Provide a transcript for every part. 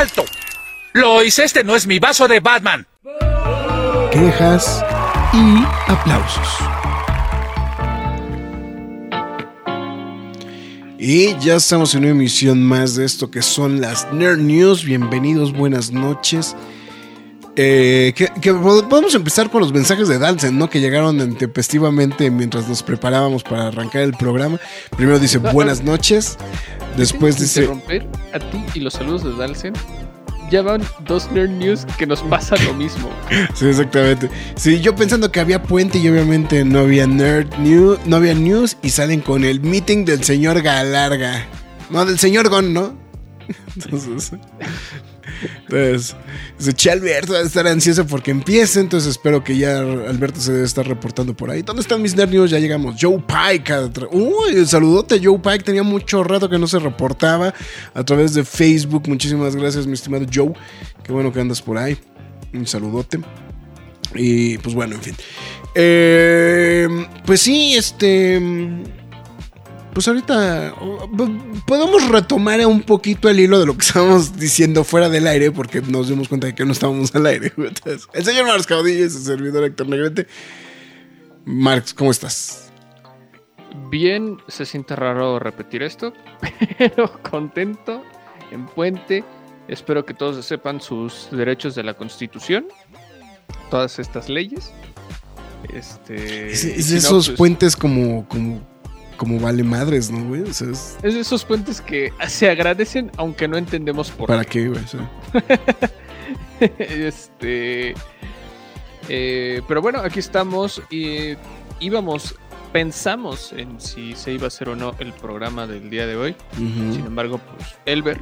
¡Alto! Lois, este no es mi vaso de Batman. Quejas y aplausos. Y ya estamos en una emisión más de esto que son las Nerd News. Bienvenidos, buenas noches. Eh, que, podemos empezar con los mensajes de Dalsen, ¿no? Que llegaron intempestivamente mientras nos preparábamos para arrancar el programa. Primero dice buenas noches, después dice... Romper a ti y los saludos de Dalsen. Ya van dos Nerd News que nos pasa lo mismo. sí, exactamente. Sí, yo pensando que había puente y obviamente no había Nerd News, no había news y salen con el meeting del señor Galarga. No, del señor Gon, ¿no? Entonces, entonces, che Alberto a estar ansioso porque empiece. Entonces espero que ya Alberto se debe estar reportando por ahí. ¿Dónde están mis nervios? Ya llegamos. Joe Pike. Uy, saludote Joe Pike. Tenía mucho rato que no se reportaba a través de Facebook. Muchísimas gracias, mi estimado Joe. Qué bueno que andas por ahí. Un saludote. Y pues bueno, en fin. Eh, pues sí, este pues ahorita podemos retomar un poquito el hilo de lo que estábamos diciendo fuera del aire, porque nos dimos cuenta de que no estábamos al aire. el señor Marx Caudillo y su servidor Héctor Negrete. Marx, ¿cómo estás? Bien, se siente raro repetir esto, pero contento, en puente. Espero que todos sepan sus derechos de la Constitución, todas estas leyes. Este, es, esos pues puentes como, como como vale madres, ¿no, güey? es... de esos puentes que se agradecen aunque no entendemos por ¿Para qué, güey? este... Eh, pero bueno, aquí estamos y íbamos, pensamos en si se iba a hacer o no el programa del día de hoy. Sin embargo, pues Elber,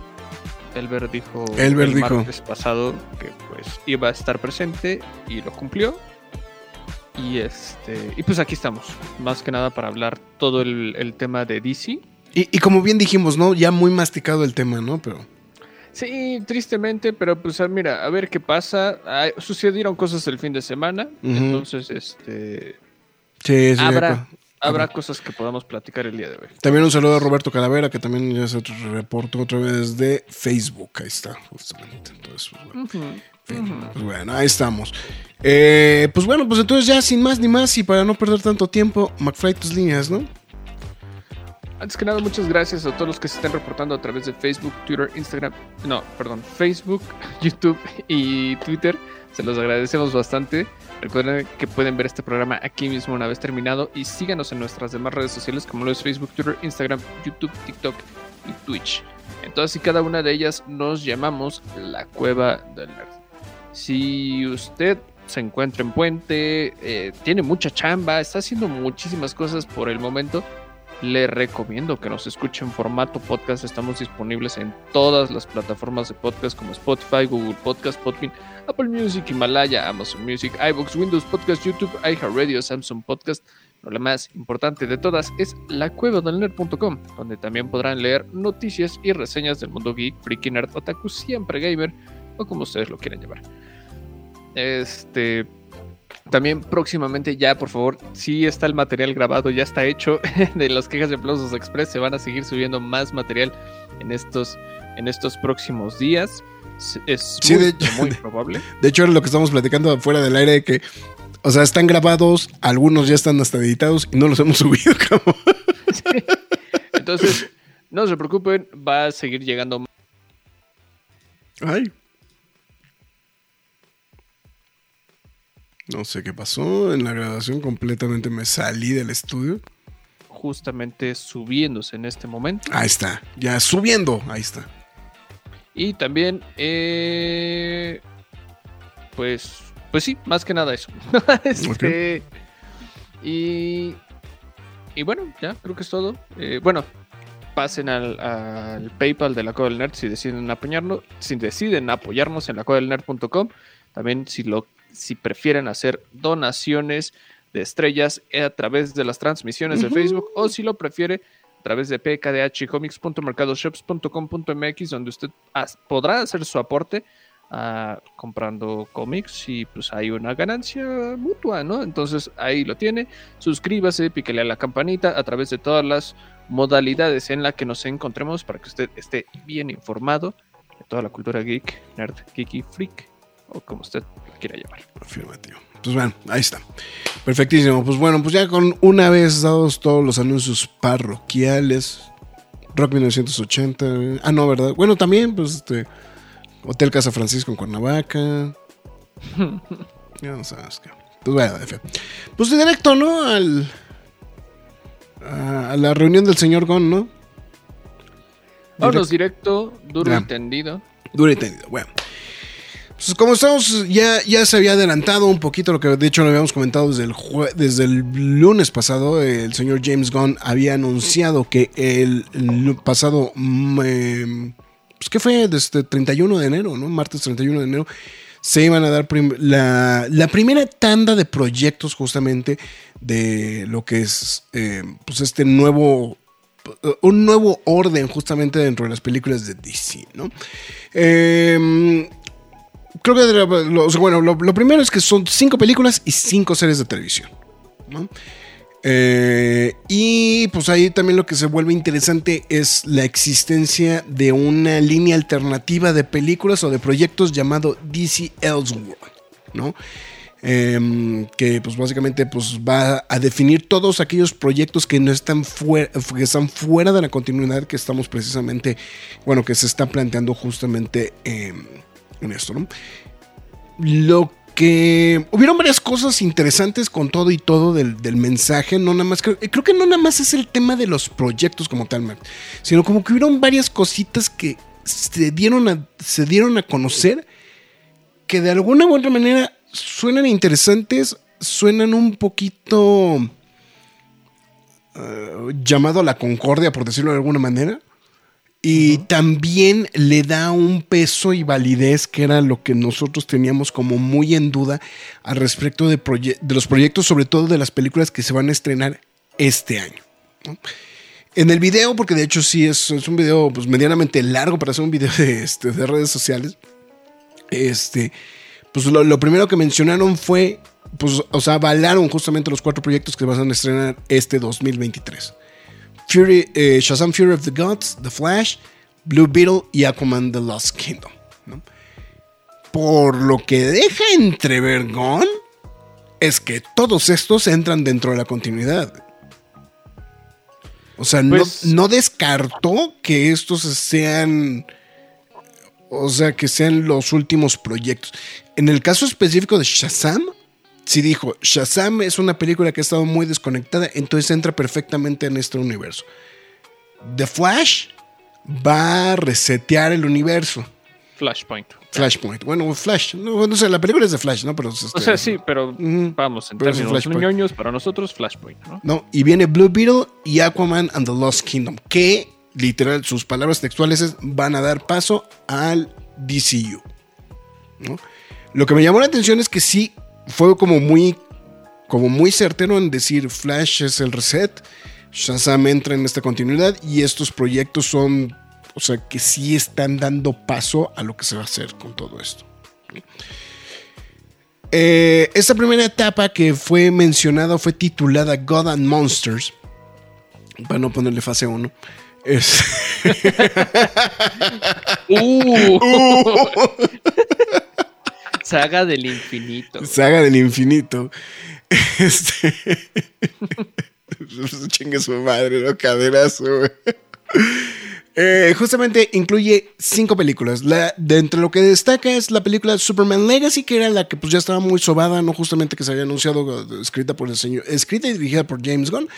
Elber dijo Elber el dijo. martes pasado que pues iba a estar presente y lo cumplió. Y este. Y pues aquí estamos. Más que nada para hablar todo el, tema de DC. Y, como bien dijimos, ¿no? Ya muy masticado el tema, ¿no? Pero. Sí, tristemente, pero pues ah, mira, a ver qué pasa. sucedieron cosas el fin de semana. Entonces, este. Sí, sí, habrá, habrá cosas que podamos platicar el día de hoy. También un saludo a Roberto Calavera, que también ya se reportó otra vez de Facebook. Ahí está, justamente. Entonces, pues, bueno. Pues bueno, ahí estamos. Eh, pues bueno, pues entonces ya sin más ni más y para no perder tanto tiempo, McFly, tus líneas, ¿no? Antes que nada, muchas gracias a todos los que se están reportando a través de Facebook, Twitter, Instagram, no, perdón, Facebook, YouTube y Twitter. Se los agradecemos bastante. Recuerden que pueden ver este programa aquí mismo una vez terminado y síganos en nuestras demás redes sociales como lo es Facebook, Twitter, Instagram, YouTube, TikTok y Twitch. En todas y cada una de ellas nos llamamos La Cueva del Nerd. Si usted se encuentra en puente, eh, tiene mucha chamba, está haciendo muchísimas cosas por el momento, le recomiendo que nos escuche en formato podcast. Estamos disponibles en todas las plataformas de podcast como Spotify, Google Podcast, Podbean, Apple Music, Himalaya, Amazon Music, iBooks, Windows Podcast, YouTube, iHeartRadio, Samsung Podcast. Pero la más importante de todas es la cueva del nerd.com, donde también podrán leer noticias y reseñas del mundo geek, freaky nerd, otaku, siempre gamer o como ustedes lo quieran llevar. Este. También próximamente ya, por favor, sí está el material grabado, ya está hecho de las quejas de aplausos express. Se van a seguir subiendo más material en estos, en estos próximos días. Es muy, probable. De hecho, era lo que estamos platicando fuera del aire, que, o sea, están grabados, algunos ya están hasta editados y no los hemos subido. Entonces, no se preocupen, va a seguir llegando. Ay. No sé qué pasó. En la grabación completamente me salí del estudio. Justamente subiéndose en este momento. Ahí está. Ya subiendo. Ahí está. Y también, eh, pues, pues sí, más que nada eso. este, y, y bueno, ya creo que es todo. Eh, bueno, pasen al, al PayPal de la Cueva del Nerd si deciden apoyarnos, si deciden apoyarnos en la del nerd.com. También si lo si prefieren hacer donaciones de estrellas a través de las transmisiones de Facebook o si lo prefiere a través de pkdhcomics.mercadoshops.com.mx donde usted podrá hacer su aporte ah, comprando cómics y pues hay una ganancia mutua, ¿no? Entonces ahí lo tiene. Suscríbase, píquele a la campanita a través de todas las modalidades en las que nos encontremos para que usted esté bien informado de toda la cultura geek, nerd, geeky, freak o como usted quiera llamar. Afirmativo. Pues bueno, ahí está. Perfectísimo. Pues bueno, pues ya con una vez dados todos los anuncios parroquiales. Rock 1980. Ah, no, ¿verdad? Bueno, también, pues este. Hotel Casa Francisco en Cuernavaca. ya no sabes qué. Pues bueno, Pues directo, ¿no? Al. A, la reunión del señor Gon, ¿no? Vámonos directo, duro y tendido. Duro y tendido, bueno. Pues como estamos, ya, ya se había adelantado un poquito lo que de hecho lo habíamos comentado desde el, desde el lunes pasado. El señor James Gunn había anunciado que el, pasado, em, pues que fue desde 31 de enero, ¿no? Martes 31 de enero, se iban a dar la, la, primera tanda de proyectos justamente de lo que es em, pues este nuevo un nuevo orden justamente dentro de las películas de DC, ¿no? Eh, creo que lo, bueno, lo, primero es que son cinco películas y cinco series de televisión. Eh, y pues ahí también lo que se vuelve interesante es la existencia de una línea alternativa de películas o de proyectos llamado DC Elseworld, ¿no? Em, que pues básicamente pues va a definir todos aquellos proyectos que no están fuera, que están fuera de la continuidad que estamos precisamente, bueno, que se está planteando justamente en esto, ¿no? Lo que hubieron varias cosas interesantes con todo y todo del, mensaje, no nada más, creo, creo, que no nada más es el tema de los proyectos como tal, sino como que hubieron varias cositas que se dieron a, se dieron a conocer que de alguna u otra manera suenan interesantes, suenan un poquito eh, llamado a la concordia, por decirlo de alguna manera. Y también le da un peso y validez que era lo que nosotros teníamos como muy en duda al respecto de, de los proyectos, sobre todo de las películas que se van a estrenar este año. En el video, porque de hecho sí es, un video pues, medianamente largo para hacer un video de, este, de redes sociales, este, pues lo, lo, primero que mencionaron fue, pues, o sea, avalaron justamente los cuatro proyectos que van a estrenar este 2023. Fury, eh, Shazam Fury of the Gods, The Flash, Blue Beetle y Aquaman The Lost Kingdom. Por lo que deja entrever Gon es que todos estos entran dentro de la continuidad. O sea, no, pues- no, descartó que estos sean. O sea, que sean los últimos proyectos. En el caso específico de Shazam, si dijo, Shazam es una película que ha estado muy desconectada, entonces entra perfectamente en este universo. The Flash va a resetear el universo. Flashpoint. Flashpoint. Bueno, Flash. No, sé, la película es de Flash, ¿no? Pero, o sea, este, sí, pero vamos, en términos ñoños, para nosotros, Flashpoint, ¿no? No, y viene Blue Beetle y Aquaman and the Lost Kingdom, que literal, sus palabras textuales es, van a dar paso al DCU. Lo que me llamó la atención es que sí fue como muy, como muy certero en decir Flash es el reset, Shazam entra en esta continuidad y estos proyectos son, o sea, que sí están dando paso a lo que se va a hacer con todo esto. Eh, esta primera etapa que fue mencionada fue titulada God and Monsters. Para no ponerle fase 1. Es... Uh. Saga del infinito. Saga del infinito. Este. Chingue su madre, ¿no? Caderazo, eh, justamente incluye cinco películas. La, de entre lo que destaca es la película Superman Legacy, que era la que pues ya estaba muy sobada, no justamente que se había anunciado, escrita por el señor, escrita y dirigida por James Gunn,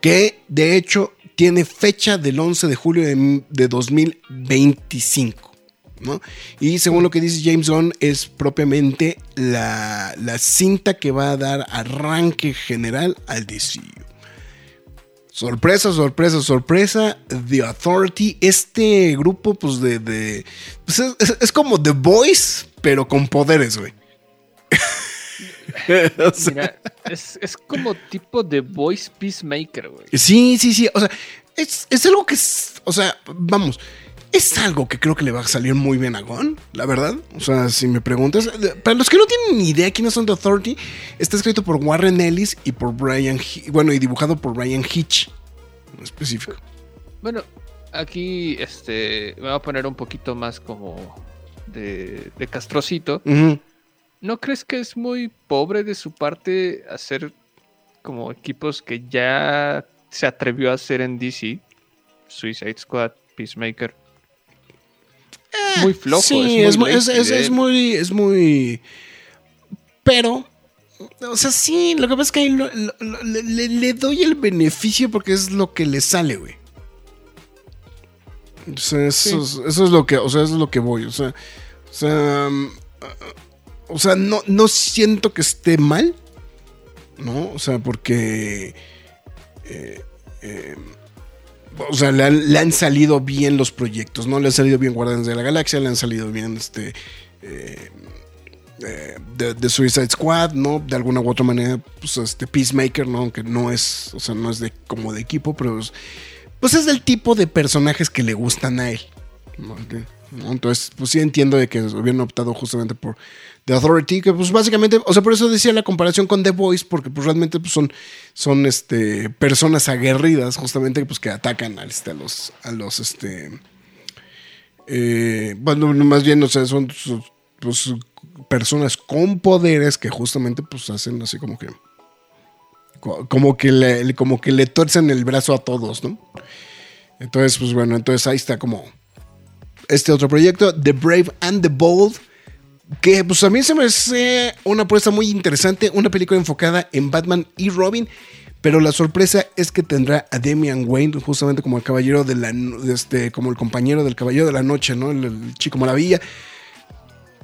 que de hecho tiene fecha del 11 de julio de, de 2025. Y según lo que dice James Gunn, es propiamente la, cinta que va a dar arranque general al DCU. Sorpresa, sorpresa, sorpresa. The Authority. Este grupo, pues de. de pues es, es- es como The Voice, pero con poderes, güey. O sea, Mira, es, es como tipo de Voice Peacemaker, güey. sí, sí, sí. O sea, es, es algo que es. O sea, vamos. Es algo que creo que le va a salir muy bien a Gon, la verdad. O sea, si me preguntas. Para los que no tienen ni idea quiénes son The Authority, está escrito por Warren Ellis y por Brian. Bueno, y dibujado por Brian Hitch. En específico. Bueno, aquí este me voy a poner un poquito más como de, de castrocito. ¿No crees que es muy pobre de su parte hacer como equipos que ya se atrevió a hacer en DC? Suicide Squad, Peacemaker. Muy flojo. Sí, es muy, es, es- muy. Es muy. Pero. O sea, sí, lo que pasa es que ahí lo- lo- lo- le, doy el beneficio porque es lo que le sale, güey. O sea, eso, es, eso es lo que, o sea, eso es lo que voy. O sea, o sea, um, o sea, no, no siento que esté mal, ¿no? O sea, porque, eh, eh, o sea, le han, salido bien los proyectos, ¿no? Le han salido bien Guardianes de la Galaxia, le han salido bien este. eh, eh, de, de Suicide Squad, ¿no? De alguna u otra manera, pues este Peacemaker, ¿no? Aunque no es, o sea, no es de como de equipo, pero es, pues es del tipo de personajes que le gustan a él. ¿no? Entonces, pues sí entiendo de que hubieran optado justamente por The Authority, que pues básicamente, o sea, por eso decía la comparación con The Voice, porque pues realmente pues, son, son este, personas aguerridas, justamente, pues que atacan a, este, a los, a los, este, eh, bueno, más bien, o sea, son pues, personas con poderes que justamente pues hacen así como que co- como que le, como que le tuercen el brazo a todos, ¿no? Entonces, pues bueno, entonces ahí está como este otro proyecto, The Brave and the Bold, que pues a mí se me hace una apuesta muy interesante, una película enfocada en Batman y Robin, pero la sorpresa es que tendrá a Damian Wayne justamente como el caballero de la este como el compañero del caballero de la noche, ¿no? El, el chico maravilla.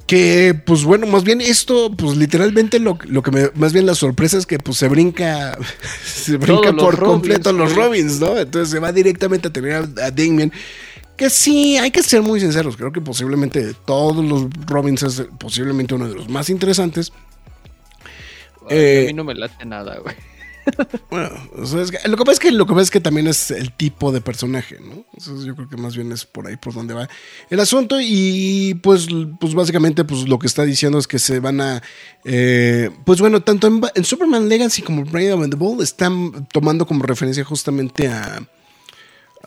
Que, pues bueno, más bien esto, pues literalmente lo, lo que me, más bien la sorpresa es que pues se brinca, se brinca Todos los por Robins, completo los güey. Robins, ¿no? Entonces se va directamente a tener a, a Damian. Que sí, hay que ser muy sinceros. Creo que posiblemente de todos los Robins es posiblemente uno de los más interesantes. Eh, a mí no me late nada, güey. Bueno, o sea, es que- lo que pasa es que lo que pasa es que también es el tipo de personaje, ¿no? Entonces yo creo que más bien es por ahí por donde va el asunto y pues, pues básicamente pues lo que está diciendo es que se van a, eh, pues bueno, tanto en, Superman Legacy como Brave and the Bold están tomando como referencia justamente a,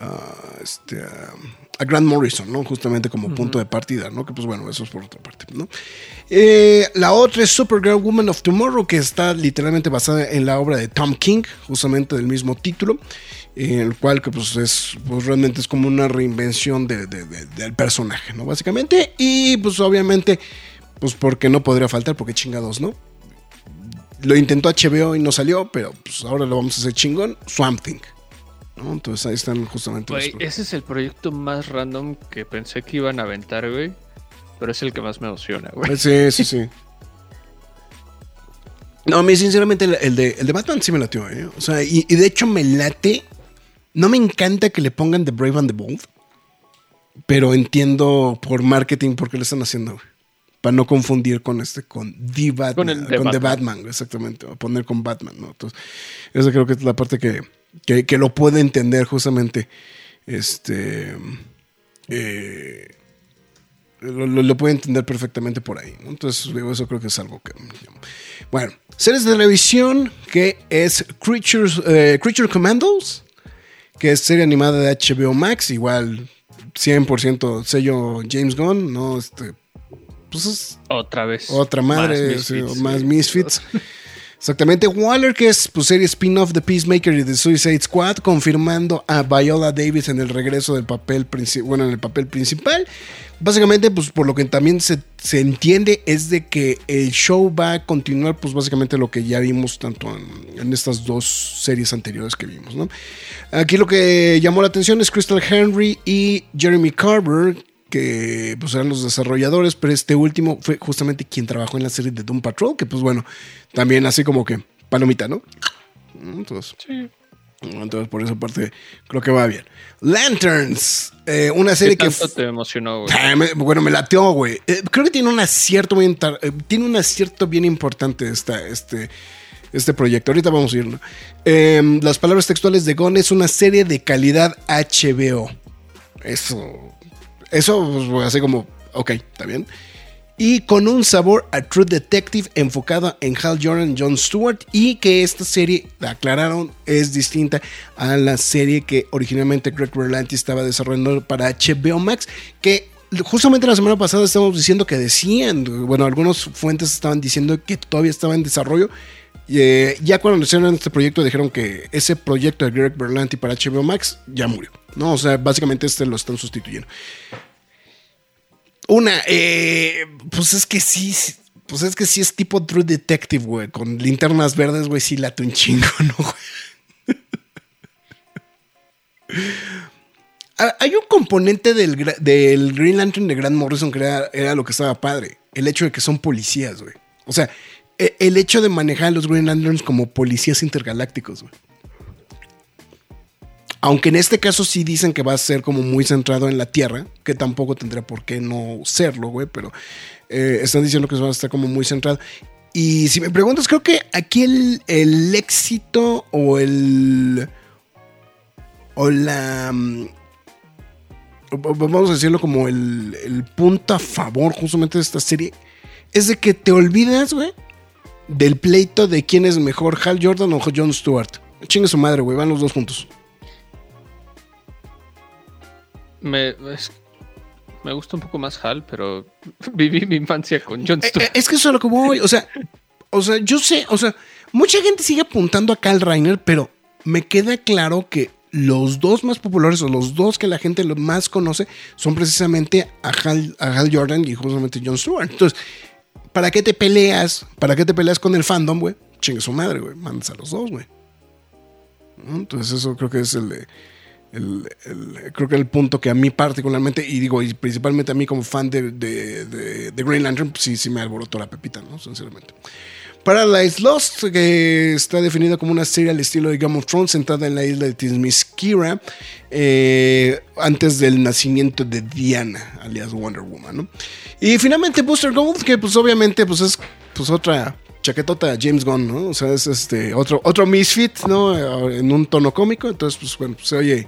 a, este, a, a Grant Morrison, ¿no? Justamente como punto de partida, ¿no? Que pues bueno, eso es por otra parte, ¿no? Eh, la otra es Supergirl Woman of Tomorrow, que está literalmente basada en la obra de Tom King, justamente del mismo título, en el cual que pues es, pues realmente es como una reinvención de- de- de- del personaje, ¿no? Básicamente, y pues obviamente, pues porque no podría faltar, porque chingados, ¿no? Lo intentó HBO y no salió, pero pues ahora lo vamos a hacer chingón, Swamp Thing. ¿No? Entonces ahí están justamente los- Güey, ese es el proyecto más random que pensé que iban a aventar, güey. Pero es el que más me emociona, güey. Sí, sí, sí. No, a mí sinceramente el, el de, el de Batman sí me latió, ¿eh? O sea, y, y de hecho me late. No me encanta que le pongan The Brave and the Bold. Pero entiendo por marketing por qué lo están haciendo, güey. Para no confundir con este, con The Batman. Con Con, el de The Batman. Batman, güey, exactamente. O poner con Batman, ¿no? Entonces, esa creo que es la parte que, que, que lo puede entender justamente. Este. eh, lo, lo- lo puede entender perfectamente por ahí. ¿no? Entonces, digo, eso creo que es algo que. Bueno, series de televisión que es Creatures, eh, Creature Commandos, que es serie animada de HBO Max, igual 100% sello James Gunn, ¿no? Este, pues es Otra vez. otra madre, Más sí. Misfits. Exactamente, Waller, que es pues, serie spin-off de Peacemaker y de Suicide Squad, confirmando a Viola Davis en el regreso del papel principal, bueno, en el papel principal. Básicamente, pues por lo que también se, se entiende es de que el show va a continuar, pues básicamente lo que ya vimos tanto en, estas dos series anteriores que vimos. Aquí lo que llamó la atención es Crystal Henry y Jeremy Carver, que pues eran los desarrolladores, pero este último fue justamente quien trabajó en la serie de Doom Patrol, que pues bueno, también así como que palomita, ¿no? Entonces, Sí. Entonces, por esa parte, creo que va bien. Lanterns, eh, una serie ¿Qué que. tanto te emocionó, güey? Ah, me- bueno, me lateó, güey. Eh, creo que tiene un acierto intar- eh, tiene un acierto bien importante esta, este, este proyecto. Ahorita vamos a irlo. Eh, las palabras textuales de Gon es una serie de calidad HBO. Eso. Eso, pues, así como, ok, está bien. Y con un sabor a True Detective enfocado en Hal Jordan y Jon Stewart. Y que esta serie, aclararon, es distinta a la serie que originalmente Greg Berlanti estaba desarrollando para HBO Max. Que justamente la semana pasada estábamos diciendo que decían, bueno, algunas fuentes estaban diciendo que todavía estaba en desarrollo. Eh, ya cuando anunciaron este proyecto dijeron que ese proyecto de Greg Berlanti para HBO Max ya murió. ¿no? O sea, básicamente este lo están sustituyendo. Una, eh, pues es que sí, pues es que sí es tipo True Detective, güey. Con linternas verdes, güey, sí late un chingo, ¿no, güey? Ah, Hay un componente del, del Green Lantern de Grant Morrison que era, era lo que estaba padre. El hecho de que son policías, güey. O sea, el hecho de manejar a los Green Lanterns como policías intergalácticos, güey. Aunque en este caso sí dicen que va a ser como muy centrado en la Tierra, que tampoco tendría por qué no serlo, güey, pero eh, están diciendo que va a estar como muy centrado. Y si me preguntas, creo que aquí el, éxito o el... o la... mm, Vamos a decirlo como el, el punto a favor justamente de esta serie, es de que te olvidas, güey, del pleito de quién es mejor, Hal Jordan o John Stewart. Chingue su madre, güey, van los dos juntos. Me, es- me gusta un poco más Hal, pero viví mi infancia con John Eh, Stewart. eh, es que eso es lo que voy. O sea, o sea, yo sé, o sea, mucha gente sigue apuntando a Kyle Reiner, pero me queda claro que los dos más populares o los dos que la gente más conoce son precisamente a Hal, a Hal Jordan y justamente John Stewart. Entonces, ¿para qué te peleas? ¿Para qué te peleas con el fandom, güey? Chingue su madre, güey. Mandas a los dos, güey. Entonces, eso creo que es el, el- el- creo que el punto que a mí particularmente, y digo, y principalmente a mí como fan de, de, de- de Green Lantern, pues sí, sí me alborotó la pepita, ¿no? Sinceramente. Paradise Lost, que está definida como una serie al estilo de Game of Thrones, centrada en la isla de Themyscira, eh, antes del nacimiento de Diana, alias Wonder Woman, ¿no? Y finalmente Booster Gold, que pues obviamente pues es pues otra chaquetota James Gunn, ¿no? O sea, es este otro, otro misfit, ¿no? En un tono cómico, entonces pues bueno, se oye,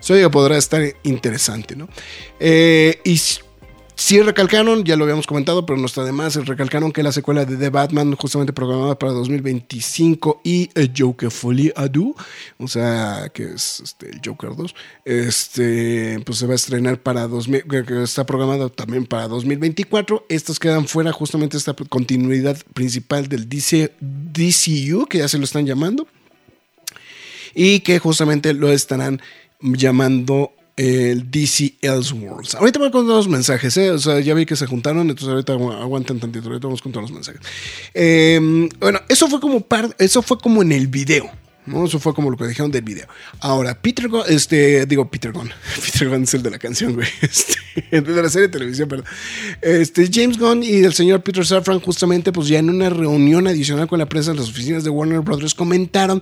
se oye podrá estar interesante, ¿no? Eh, y sí recalcaron, ya lo habíamos comentado, pero no está de más, recalcaron que la secuela de The Batman, justamente programada para 2025, y el Joker Folie Deux, o sea, que es este, el Joker 2, este, pues se va a estrenar para 2000, que- que está programado también para 2024. Estos quedan fuera justamente esta continuidad principal del DC, DCU, que ya se lo están llamando y que justamente lo estarán llamando el DC Elseworlds. Ahorita voy con los mensajes, ¿eh? o sea, ya vi que se juntaron, entonces ahorita agu- aguanten tantito, ahorita vamos con todos los mensajes. Eh, bueno, eso fue como par, eso fue como en el video. ¿no? Eso fue como lo que dijeron del video. Ahora, Peter Gunn, este, digo Peter Gunn, Peter Gunn es el de la canción, güey, este, de la serie de televisión, perdón. Este, James Gunn y el señor Peter Safran, justamente, pues ya en una reunión adicional con la prensa en las oficinas de Warner Brothers, comentaron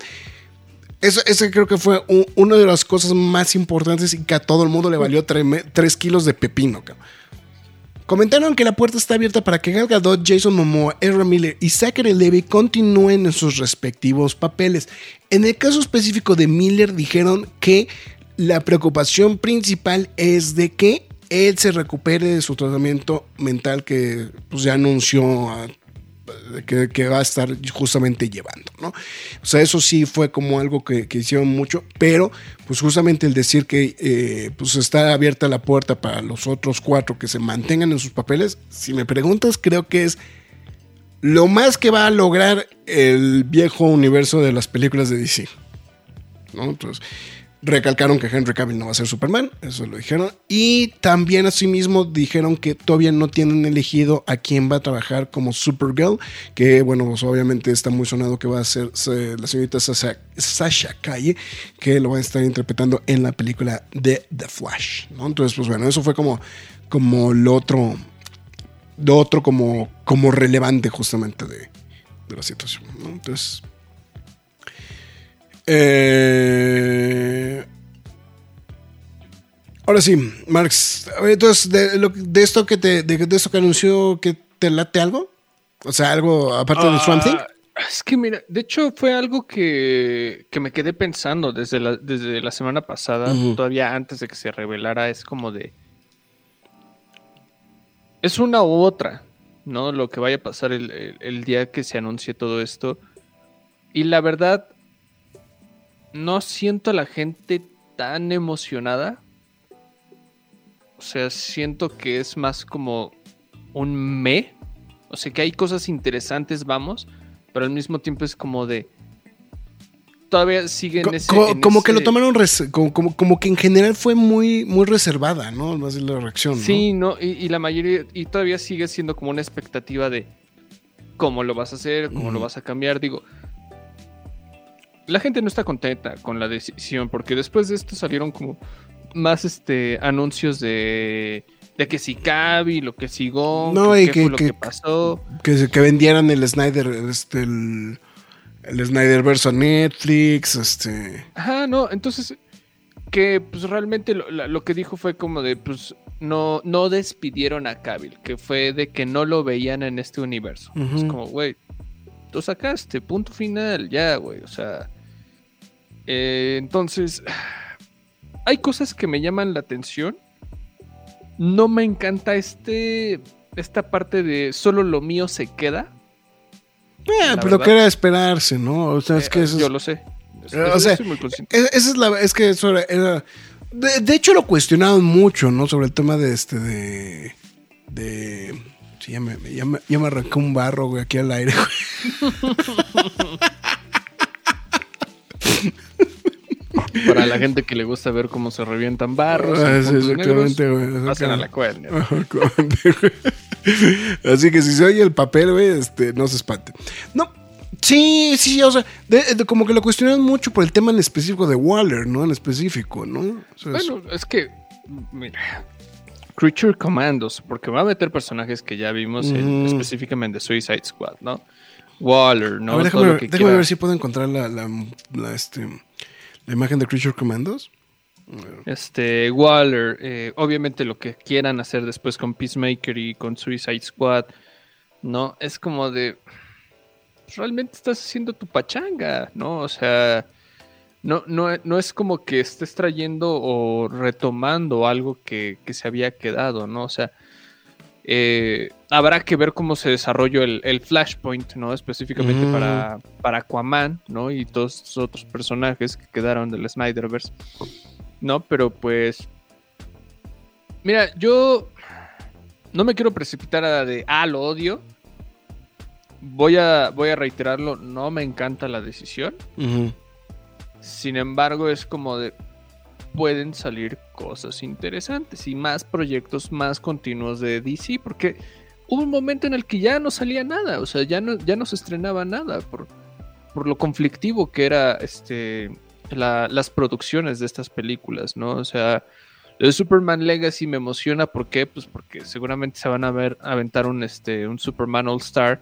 eso, creo que fue un- una de las cosas más importantes y que a todo el mundo le valió 3 kilos de pepino. Comentaron que la puerta está abierta para que Gal Gadot, Jason Momoa, Ezra Miller y Zachary Levi continúen en sus respectivos papeles. En el caso específico de Miller dijeron que la preocupación principal es de que él se recupere de su tratamiento mental que pues, ya anunció que, va a estar justamente llevando, ¿no? O sea, eso sí fue como algo que, que hicieron mucho, pero pues justamente el decir que eh, pues está abierta la puerta para los otros cuatro que se mantengan en sus papeles, si me preguntas, creo que es lo más que va a lograr el viejo universo de las películas de DC, ¿no? Entonces, recalcaron que Henry Cavill no va a ser Superman, eso lo dijeron. Y también asimismo dijeron que todavía no tienen elegido a quién va a trabajar como Supergirl, que bueno, pues obviamente está muy sonado que va a ser la señorita Sasha, Sasha Calle, que lo va a estar interpretando en la película de The Flash. Entonces, pues bueno, eso fue como, como lo otro, lo otro como, como relevante justamente de, de la situación, ¿no? Entonces... Eh, ahora sí, Marx. Entonces, de, esto que te, de, esto que anunció, que te late algo, o sea, algo aparte de Swamp ah, Thing. Es que mira, de hecho fue algo que, que me quedé pensando desde la, desde la semana pasada, todavía antes de que se revelara, es como de... Es una u otra, ¿no? Lo que vaya a pasar el, el día que se anuncie todo esto. Y la verdad, no siento a la gente tan emocionada. O sea, siento que es más como un me. O sea, que hay cosas interesantes, vamos, pero al mismo tiempo es como de... Todavía siguen Co- ese... co- en como que lo tomaron, como, como, como que en general fue muy, muy reservada, ¿no? Más de la reacción. Sí, no, y, y la mayoría, y todavía sigue siendo como una expectativa de cómo lo vas a hacer, cómo lo vas a cambiar. Digo, la gente no está contenta con la decisión, porque después de esto salieron como más este anuncios de, de que si Cavi, lo que si Gon, No, que y qué que- fue lo que- que pasó. Que, que vendieran el Snyder, este, el, el Snyder verso a Netflix, este. Ajá, no, entonces que pues realmente lo, lo que dijo fue como de pues no, no despidieron a Cavill, que fue de que no lo veían en este universo. Es como, güey, tú sacaste, punto final, ya, güey, o sea. Eh, entonces, hay cosas que me llaman la atención. No me encanta este, esta parte de solo lo mío se queda. Eh, pero verdad. que era esperarse, ¿no? O sea, es Eh, que eso es- yo lo sé. O sea, Estoy muy consciente. Es- Esa es la. Es que eso era. era- de, de hecho, lo cuestionaron mucho, ¿no? Sobre el tema de este. De. de sí, ya me, me- ya, me, ya me arrancó un barro, güey, aquí al aire, güey. Para la gente que le gusta ver cómo se revientan barros. Ah, sí, exactamente, güey. Pasen a la güey. Así que si se oye el papel, güey, este, no se espante. No, sí, sí, o sea, de- de- como que lo cuestionaron mucho por el tema en específico de Waller, ¿no? En específico, ¿no? O sea, es- Bueno, es que, mira, Creature Commandos, porque va a meter personajes que ya vimos en- Mm. específicamente de Suicide Squad, ¿no? Waller, ¿no? a ver, Todo déjame, ver- déjame ver si puedo encontrar la, la, la, este, la imagen de Creature Commandos. Este, Waller, eh, obviamente lo que quieran hacer después con Peacemaker y con Suicide Squad, ¿no? Es como de. Realmente estás haciendo tu pachanga, ¿no? O sea. No, no, no es como que estés trayendo o retomando algo que, que se había quedado, ¿no? O sea. Eh, habrá que ver cómo se desarrolló el, el Flashpoint, ¿no? Específicamente Mm. para, para Aquaman, ¿no? Y todos estos otros personajes que quedaron del Snyderverse. ¿no? Pero pues. Mira, yo no me quiero precipitar a de ah, lo odio. Voy a, voy a reiterarlo, no me encanta la decisión. Sin embargo, es como de. Pueden salir cosas interesantes y más proyectos más continuos de DC, porque hubo un momento en el que ya no salía nada, o sea, ya no, ya no se estrenaba nada por, por lo conflictivo que era este la- las producciones de estas películas, ¿no? O sea, de Superman Legacy me emociona, ¿por qué? Pues porque seguramente se van a ver aventar un este un Superman All Star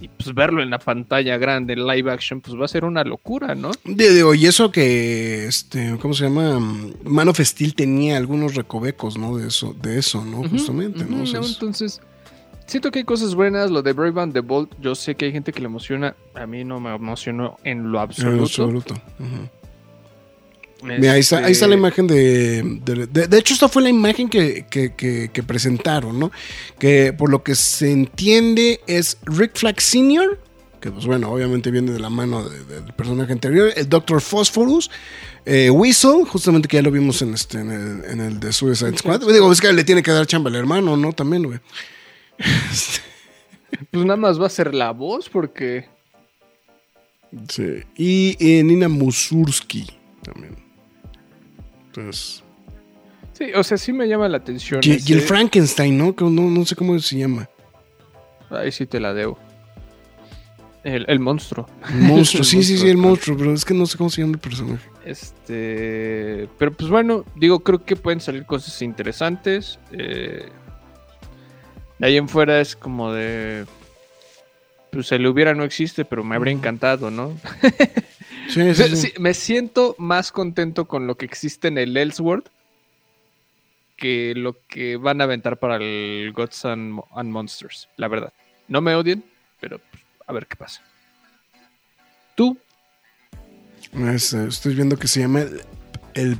y pues verlo en la pantalla grande en live action pues va a ser una locura, ¿no? Di- Digo, y eso que, este, ¿cómo se llama? Mm, Man of Steel tenía algunos recovecos, ¿no? De eso, de eso, ¿no? Justamente, ¿no? O sea, no, es- Entonces, siento que hay cosas buenas. Lo de Brave and the Bold, yo sé que hay gente que le emociona. A mí no me emocionó en lo en absoluto. absoluto. Ujú. Mira, ahí, está, ahí está Este, la imagen de de, de- de hecho, esta fue la imagen que, que- que- que presentaron, ¿no? Que por lo que se entiende es Rick Flag Sr., que pues bueno, obviamente viene de la mano de- de- del personaje anterior, el Dr. Phosphorus, eh, Whistle, justamente que ya lo vimos en, este, en, el, en el de Suicide Squad. Digo, es que le tiene que dar chamba al hermano, ¿no? También, güey. Pues nada más va a ser la voz porque... Sí. Y eh, Nina Musurski también. Entonces. Sí, o sea, sí me llama la atención. Y, y el ese- Frankenstein, ¿no? Que no, no sé cómo se llama. Ahí sí te la debo. El, el monstruo. El monstruo, El sí, sí, sí, el monstruo. monstruo, pero es que no sé cómo se llama el personaje. Este, pero pues bueno, digo, creo que pueden salir cosas interesantes. eh, de ahí en fuera es como de, pues el hubiera no existe, pero me habría encantado, ¿no? Sí, sí, sí. me siento más contento con lo que existe en el Elseworld que lo que van a aventar para el Gods and, Mo- and Monsters, la verdad. No me odien, pero pues, a ver qué pasa. Tú, Es, eh, estoy viendo que se llama el. el,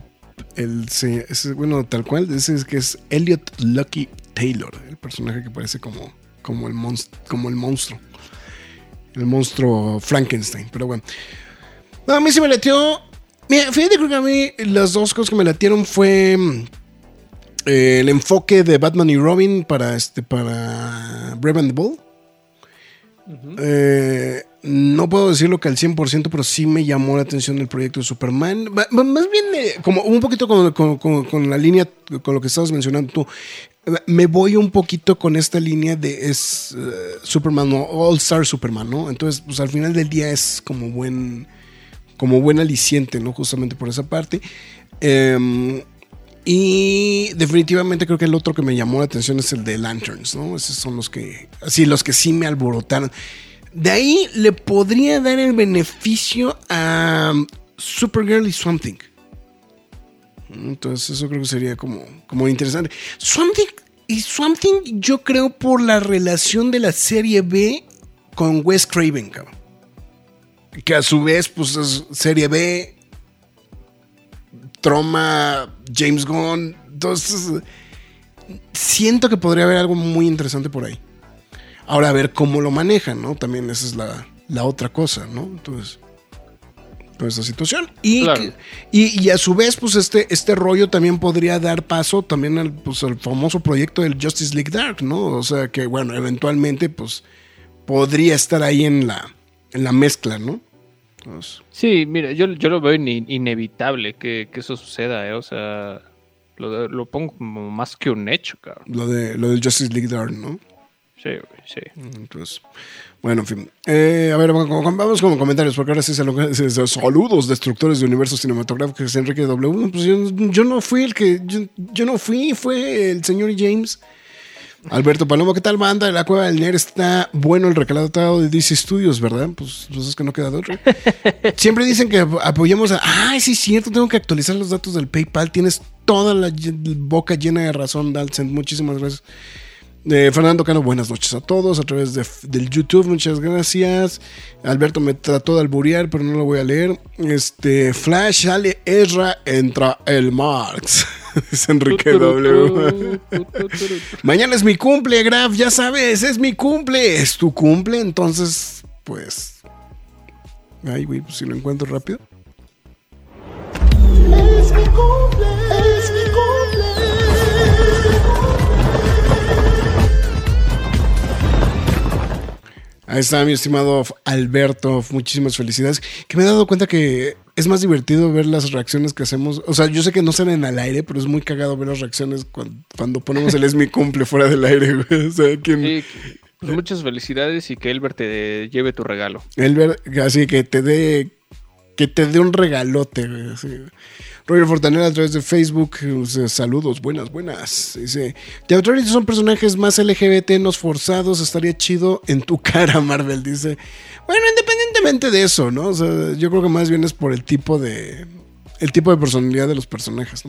el- es, bueno, tal cual. Ese es que es Elliot Lucky Taylor, el personaje que parece como, como, el, monst- como el monstruo. El monstruo Frankenstein. Pero bueno. No, a mí sí me latió. Mira, fíjate, creo que a mí las dos cosas que me latieron fue. mm, eh, el enfoque de Batman y Robin para este para Brave and the Bold. Eh, no puedo decirlo que al 100%, pero sí me llamó la atención el proyecto de Superman. Más bien, eh, como un poquito con, con- con- con la línea, con lo que estabas mencionando tú. Me voy un poquito con esta línea de es Superman o All Star Superman, ¿no? Entonces, pues al final del día es como buen, como buen aliciente, ¿no? Justamente por esa parte. Em, y definitivamente creo que el otro que me llamó la atención es el de Lanterns, ¿no? Esos son los que, así, los que sí me alborotaron. De ahí le podría dar el beneficio a Supergirl y Swamp Thing. Entonces eso creo que sería como, como interesante. Swamp Thing y Swamp Thing yo creo por la relación de la serie B con Wes Craven, cabrón. Que a su vez pues es serie B, Troma, James Gunn. Entonces, siento que podría haber algo muy interesante por ahí. Ahora, a ver cómo lo manejan, ¿no? También esa es la, la otra cosa, ¿no? Entonces, toda esa situación. Y, Claro. que- y, y a su vez, pues este, este rollo también podría dar paso también al, pues, al famoso proyecto del Justice League Dark, ¿no? O sea, que bueno, eventualmente, pues, podría estar ahí en la, en la mezcla, ¿no? Entonces, sí, mira, yo, yo lo veo in- inevitable que, que eso suceda, ¿eh? O sea, lo, lo pongo como más que un hecho, cabrón. lo, de, lo del Justice League Dark, ¿no? Sí, güey, sí. Entonces, bueno, en fin. Eh, a ver, vamos con- vamos con comentarios, porque ahora sí se lo se- se- Saludos, destructores de universos cinematográficos, Enrique W. Pues yo, yo no fui el que. Yo, yo no fui, fue el señor James. Alberto Palomo, ¿qué tal, banda? La Cueva del Nerd está bueno el recalado de DC Studios, ¿verdad? Pues, pues es que no queda de otro. Siempre dicen que ap- apoyamos a. Ay, sí, es cierto, tengo que actualizar los datos del PayPal. Tienes toda la boca llena de razón, Dalsen. Muchísimas gracias. Eh, Fernando Cano, buenas noches a todos a través de, del YouTube, muchas gracias. Alberto me trató de alburear, pero no lo voy a leer. Este, Flash, sale Ezra, entra el Marx. es Enrique W. Mañana es mi cumple, Graf, ya sabes, es mi cumple. Es tu cumple, entonces, pues. Ay, güey, pues si lo encuentro rápido. Es mi cumple, Ahí está mi estimado Alberto, muchísimas felicidades. Que me he dado cuenta que es más divertido ver las reacciones que hacemos. O sea, yo sé que no salen al aire, pero es muy cagado ver las reacciones cuando, cuando ponemos el es mi cumple fuera del aire, güey. O sea, quien, Sí, pues muchas felicidades y que Elber te lleve tu regalo. el ver, así que te dé, que te dé un regalote, güey. así. Roger Fortanera a través de Facebook, dice, saludos, buenas, buenas. Dice, Authority son personajes más LGBT, nos forzados, estaría chido en tu cara, Marvel. Dice, bueno, independientemente de eso, ¿no? O sea, yo creo que más bien es por el tipo de, el tipo de personalidad de los personajes,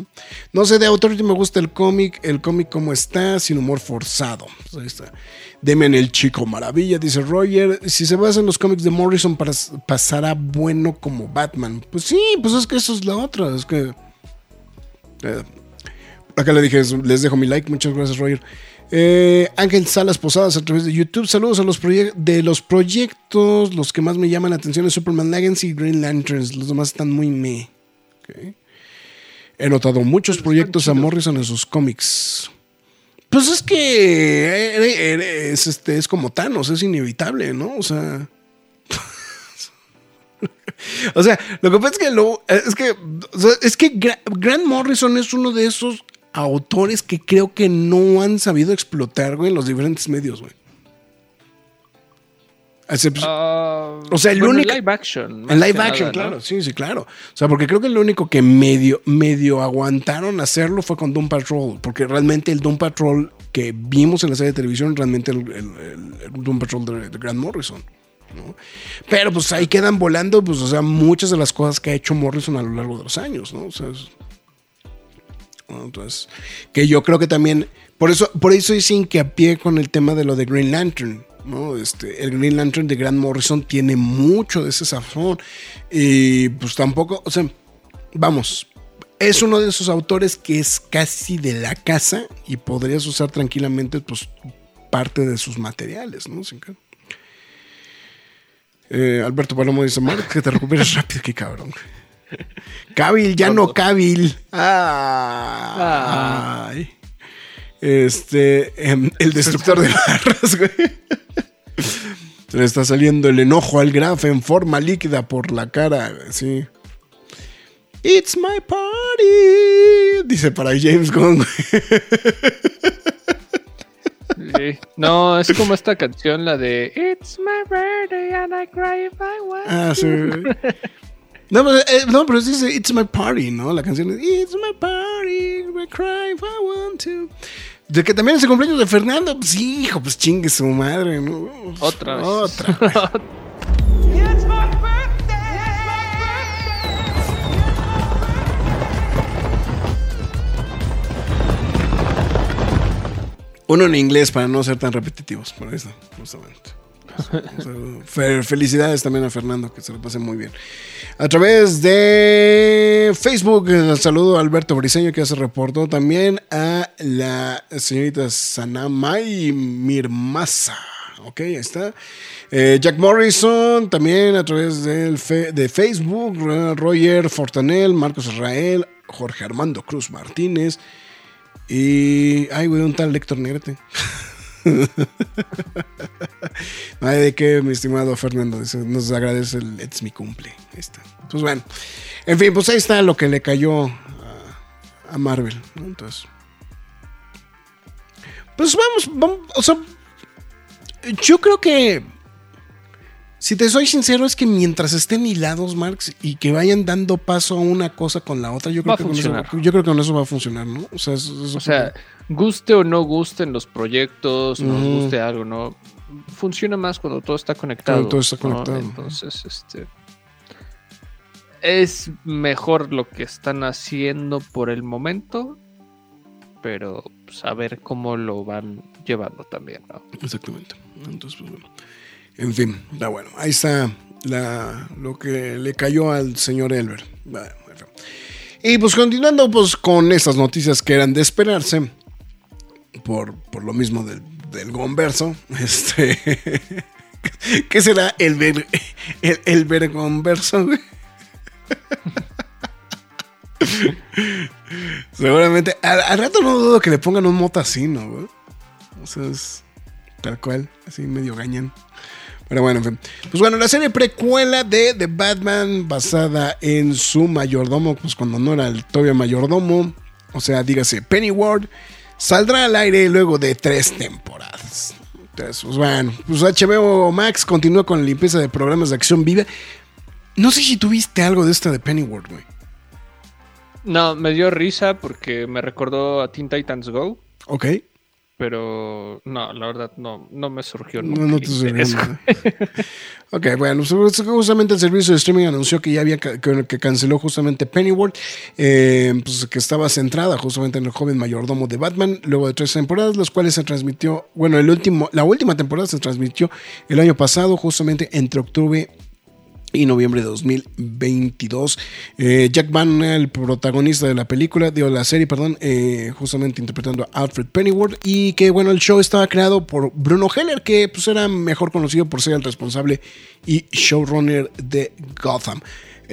¿no? Sé, de Authority me gusta el cómic, el cómic como está, sin humor forzado. Pues ahí está. Deme el chico maravilla, dice Roger. Si se basa en los cómics de Morrison, pas- pasará bueno como Batman. Pues sí, pues es que eso es la otra. Es que. eh, acá le dije, les dejo mi like. Muchas gracias, Roger. Eh, Ángel Salas Posadas a través de YouTube. Saludos a los proye- de los proyectos. Los que más me llaman la atención es Superman Legacy y Green Lanterns. Los demás están muy me. He notado muchos proyectos a Morrison en sus cómics. Pues es que eh, eh, es, este, es como Thanos, es inevitable, ¿no? O sea. o sea, lo que pasa es que lo. Es que. o sea, es que Gra- Grant Morrison es uno de esos autores que creo que no han sabido explotar, güey, en los diferentes medios, güey. Excep- Ah, O sea, el bueno, único- En live action. en live action, nada, ¿no? claro, sí, sí, claro. O sea, porque creo que lo único que medio, medio aguantaron hacerlo fue con Doom Patrol, porque realmente el Doom Patrol que vimos en la serie de televisión, realmente el, el- Doom Patrol de, de Grant Morrison. ¿no? Pero pues ahí quedan volando, pues, o sea, muchas de las cosas que ha hecho Morrison a lo largo de los años, ¿no? O sea, es, ¿no? Entonces, que yo creo que también, por eso, por eso hice hincapié con el tema de lo de Green Lantern. ¿No? Este, el Green Lantern de Grant Morrison tiene mucho de ese sazón. Y pues tampoco, o sea, vamos, es uno de esos autores que es casi de la casa y podrías usar tranquilamente pues parte de sus materiales, ¿no? Sin que- Eh, Alberto Palomo dice, Mark, que te recuperes rápido, qué cabrón. Cabil, ya no Cabil. Ah, ay. Este, em, el destructor de barras, güey. Se le está saliendo el enojo al Graf en forma líquida por la cara, sí. It's my party. Dice para James Gunn. Sí. No, es como esta canción, la de It's my birthday and I cry if I want. Ah, sí. No, pero, eh, no, pero dice It's my party, ¿no? La canción es It's my party, I cry if I want to. De que también es el cumpleaños de Fernando. Pues sí, hijo, pues chingue su madre, ¿no? Otra vez. Otra. Uno en inglés para no ser tan repetitivos, por eso, justamente. Felicidades también a Fernando, que se lo pase muy bien. A través de Facebook, saludo a Alberto Briseño, que se reportó también a la señorita Sanamay Mirmasa. Ok, ahí está. Eh, Jack Morrison, también a través del de Facebook, Roger Fortanel, Marcos Israel, Jorge Armando Cruz Martínez. Y. Ay, güey, un tal Héctor Negrete. Ay, de qué, mi estimado Fernando. Nos agradece el It's mi cumple. Ahí está. Pues bueno. En fin, pues ahí está lo que le cayó a, Marvel. ¿no? Entonces. Pues vamos, vamos. O sea. Yo creo que. Si te soy sincero, es que mientras estén hilados, Marx, y que vayan dando paso a una cosa con la otra, yo creo, que, con eso, funcionar. yo creo que con eso va a funcionar, ¿no? O sea, eso- eso- O sea, guste o no gusten los proyectos, nos Ujú. guste algo, ¿no? Funciona más cuando todo está conectado. Cuando todo está ¿no? conectado. Entonces, este. Es mejor lo que están haciendo por el momento, pero saber cómo lo van llevando también, ¿no? Exactamente. Entonces, pues bueno. En fin, da bueno. Ahí está lo que le cayó al señor Elber. Y pues continuando pues con estas noticias que eran de esperarse, por, por lo mismo del, del Gonverso, este... ¿Qué será el, ver, el, vergonverso? Seguramente. Al, rato no dudo que le pongan un moto así, ¿no, güey? O sea, es tal cual, así medio gañan. Pero bueno, en fin. Pues bueno, la serie precuela de The Batman, basada en su mayordomo, pues cuando no era el todavía mayordomo, o sea, dígase Pennyworth, saldrá al aire luego de tres temporadas. Entonces, pues bueno, pues HBO Max continúa con la limpieza de programas de acción viva. No sé si tuviste algo de esta de Pennyworth, güey. No, me dio risa porque me recordó a Teen Titans Go, Ok. Pero no, la verdad no, no me surgió No, nunca no el te surgió nada. ok, bueno, justamente el servicio de streaming anunció que ya había que, que canceló justamente Pennyworth, eh, pues que estaba centrada justamente en el joven mayordomo de Batman, luego de tres temporadas, las cuales se transmitió, bueno, el último, la última temporada se transmitió el año pasado, justamente entre octubre y noviembre de 2022. Eh, Jack Van, el protagonista de la película, de la serie, perdón, eh, justamente interpretando a Alfred Pennyworth. Y que bueno, el show estaba creado por Bruno Heller, que pues era mejor conocido por ser el responsable y showrunner de Gotham.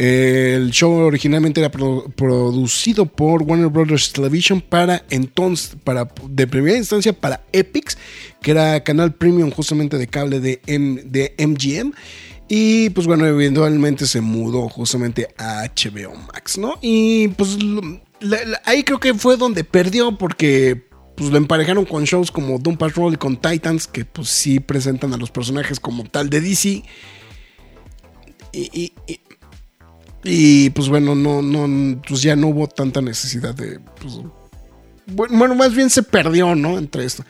Eh, el show originalmente era pro- producido por Warner Brothers Television para entonces, para, de primera instancia para Epix, que era canal premium justamente de cable de, M- de MGM. Y pues bueno, eventualmente se mudó justamente a HBO Max, ¿no? Y pues ahí creo que fue donde perdió porque pues lo emparejaron con shows como Doom Patrol y con Titans, que pues sí presentan a los personajes como tal de DC. Y, pues bueno, no, no, pues ya no hubo tanta necesidad de... pues, bueno, más bien se perdió, ¿no? Entre esto.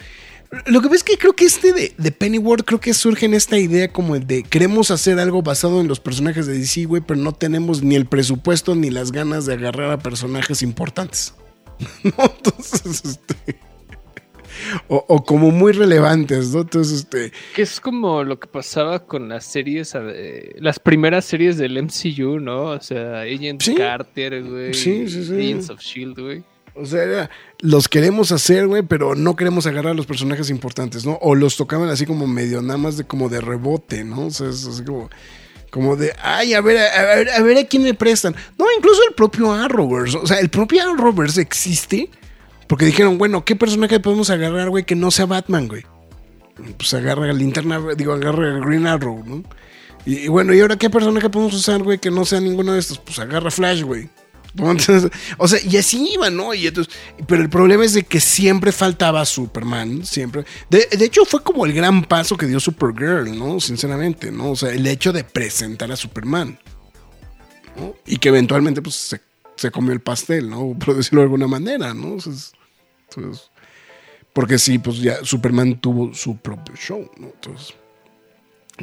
Lo que ves es que creo que este de, de Pennyworth creo que surge en esta idea como el de queremos hacer algo basado en los personajes de DC, güey, pero no tenemos ni el presupuesto ni las ganas de agarrar a personajes importantes. ¿no? Entonces, este. O, o como muy relevantes, ¿no? Entonces, este. Que es como lo que pasaba con las series, eh, las primeras series del MCU, ¿no? O sea, Agent Sí. Carter, güey. Sí, sí, sí. Agents of Shield, güey. O sea, era- los queremos hacer, güey, pero no queremos agarrar a los personajes importantes, ¿no? O los tocaban así como medio nada más de como de rebote, ¿no? O sea, es así como, como de, ay, a ver, a, ver, a ver a quién me prestan. No, incluso el propio Arrowverse, o sea, el propio Arrowverse existe porque dijeron, bueno, ¿qué personaje podemos agarrar, güey, que no sea Batman, güey? Pues agarra Linterna, digo, agarra a Green Arrow, ¿no? Y, bueno, ¿y ahora qué personaje podemos usar, güey, que no sea ninguno de estos? Pues agarra Flash, güey. o sea, y así iba, ¿no? Y entonces, pero el problema es de que siempre faltaba Superman, siempre. De, de hecho, fue como el gran paso que dio Supergirl, ¿no? Sinceramente, ¿no? O sea, el hecho de presentar a Superman. ¿no? Y que eventualmente, pues, se, se comió el pastel, ¿no? Por decirlo de alguna manera, ¿no? Entonces, porque sí, pues ya Superman tuvo su propio show, ¿no? Entonces.